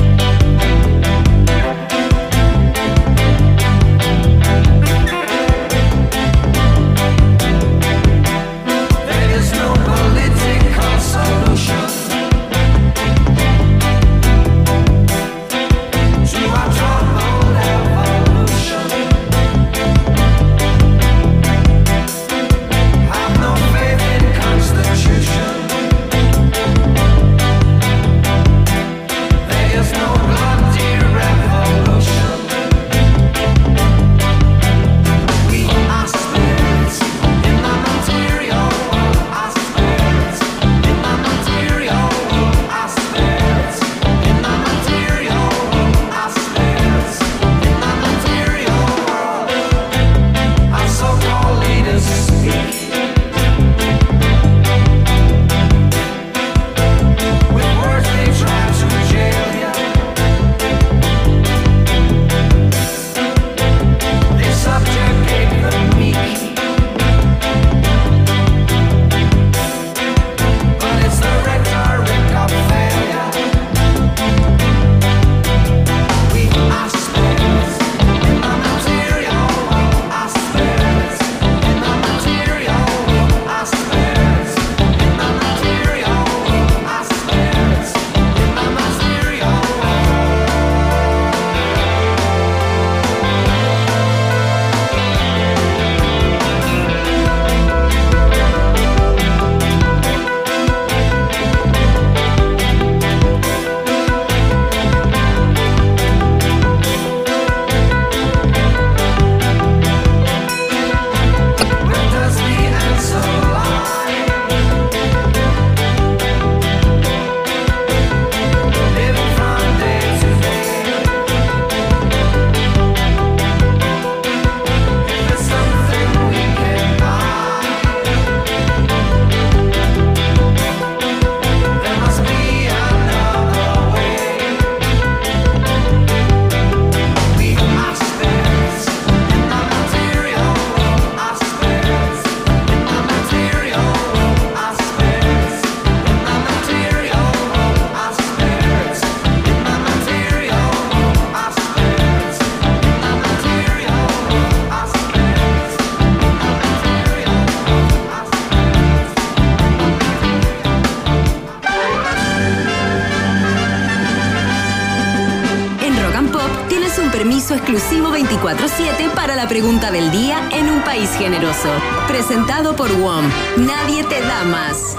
exclusivo 24-7 para la pregunta del día en un país generoso. Presentado por WOM. Nadie te da más.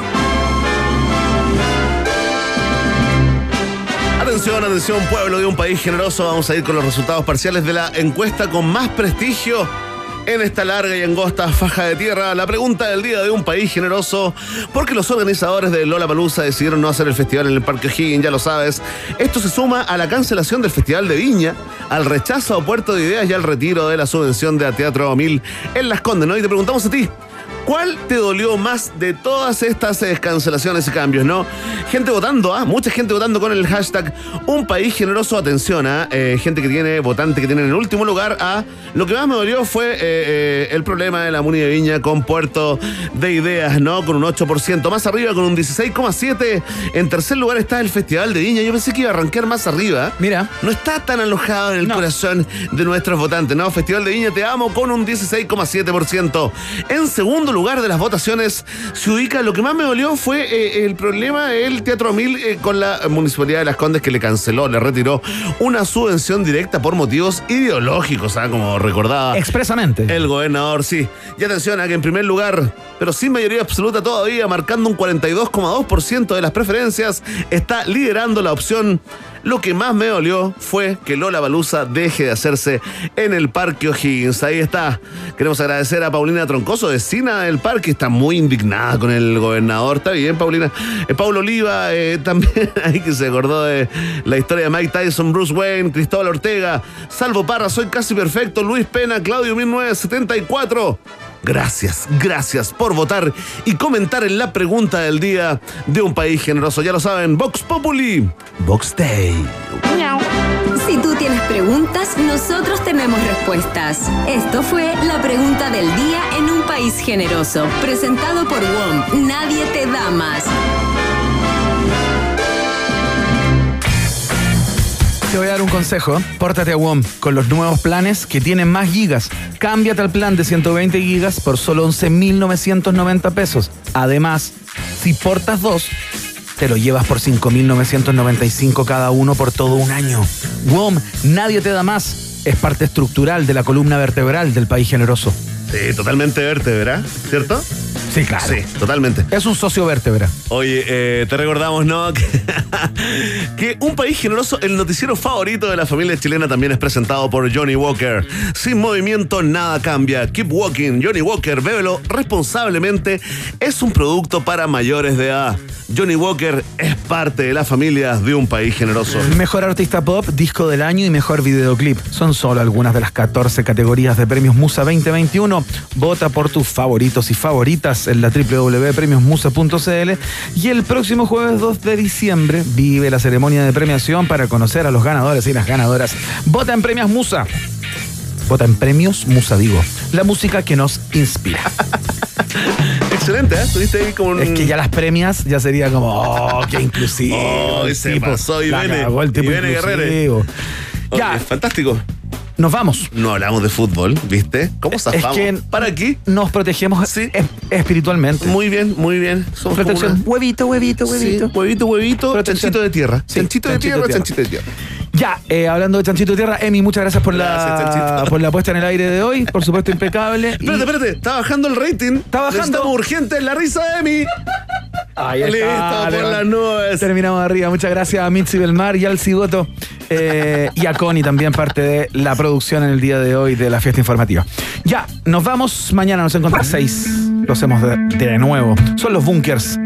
Atención, atención, pueblo de un país generoso. Vamos a ir con los resultados parciales de la encuesta con más prestigio en esta larga y angosta faja de tierra. La pregunta del día de un país generoso, porque los organizadores de Lola Palusa decidieron no hacer el festival en el Parque O'Higgins, ya lo sabes. Esto se suma a la cancelación del Festival de Viña, al rechazo a Puerto de Ideas y al retiro de la subvención de Teatro 1000 en Las Condes, ¿no? Y te preguntamos a ti. ¿Cuál te dolió más de todas estas eh, cancelaciones y cambios, no? Gente votando, ¿ah? Mucha gente votando con el hashtag Un País Generoso. Atención, ¿ah? Eh, gente que tiene, votante que tiene en el último lugar. ¿ah? Lo que más me dolió fue eh, eh, el problema de la Muni de Viña con Puerto de Ideas, ¿no? Con un 8%. Más arriba, con un 16,7%. En tercer lugar está el Festival de Viña. Yo pensé que iba a arrancar más arriba. Mira. No está tan alojado en el corazón de nuestros votantes, ¿no? Festival de Viña Te Amo con un 16,7%. En segundo lugar de las votaciones se ubica, lo que más me dolió fue el problema del Teatro Mil eh, con la Municipalidad de Las Condes que le canceló, le retiró una subvención directa por motivos ideológicos, ¿ah? Como recordaba. Expresamente. El gobernador, sí. Y atención a que en primer lugar, pero sin mayoría absoluta todavía, marcando un 42,2% de las preferencias, está liderando la opción. Lo que más me dolió fue que Lola Baluza deje de hacerse en el Parque O'Higgins. Ahí está. Queremos agradecer a Paulina Troncoso, vecina del parque. Está muy indignada con el gobernador. Está bien, Paulina. Eh, Paulo Oliva, eh, (laughs) también ahí que se acordó de la historia de Mike Tyson, Bruce Wayne, Cristóbal Ortega, Salvo Parra, Soy Casi Perfecto, Luis Pena, Claudio 1974. Gracias, gracias por votar y comentar en la pregunta del día de un país generoso. Ya lo saben, Vox Populi, Vox Day. Si tú tienes preguntas, nosotros tenemos respuestas. Esto fue la pregunta del día en un país generoso, presentado por WOM. Nadie te da más. Te voy a dar un consejo. Pórtate a WOM con los nuevos planes que tienen más gigas. Cámbiate al plan de 120 gigas por solo 11.990 pesos. Además, si portas dos, te lo llevas por 5.995 cada uno por todo un año. WOM, nadie te da más. Es parte estructural de la columna vertebral del país generoso. Sí, totalmente vértebra, ¿cierto? Sí, claro. Sí, totalmente. Es un socio vértebra. Oye, eh, te recordamos, ¿no? (laughs) Que, que Un País Generoso, el noticiero favorito de la familia chilena, también es presentado por Johnny Walker. Sin movimiento, nada cambia. Keep walking. Johnny Walker, bébelo responsablemente. Es un producto para mayores de edad. Johnny Walker es parte de la familia de Un País Generoso. Mejor artista pop, disco del año y mejor videoclip. Son solo algunas de las 14 categorías de Premios Musa 2021. Vota por tus favoritos y favoritas en la www.premiosmusa.cl y el próximo jueves 2 de diciembre vive la ceremonia de premiación para conocer a los ganadores y las ganadoras. Vota en Premios Musa. Vota en Premios Musa, digo. La música que nos inspira. (laughs) Excelente, ¿eh? Estuviste ahí como. Es que ya las premias ya sería como, oh, qué inclusivo. (laughs) Oh, el se tipo. pasó y viene. cagó el tipo y viene Guerrero. Ya, fantástico. Nos vamos. No hablamos de fútbol, ¿viste? ¿Cómo Es zafamos? que ¿Para aquí? nos protegemos es- espiritualmente. Muy bien, muy bien. Somos Protección. una- Huevito, huevito, huevito. Sí, huevito, huevito, chanchito de tierra. Chanchito de de tierra. chanchito de tierra. Ya, eh, hablando de Chanchito de Tierra, Emi, muchas gracias por, Gracias, la, por la puesta en el aire de hoy. Por supuesto, impecable. (laughs) Espérate, espérate, está bajando el rating. Está bajando. Urgente la risa de Emi. Ahí Listo, está, por las nubes. Terminamos arriba. Muchas gracias a Mitzi Belmar y al Cigoto eh, y a Connie también parte de la producción en el día de hoy de la fiesta informativa. Ya, nos vamos. Mañana nos encontramos a 6. Lo hacemos de, de nuevo. Son los bunkers.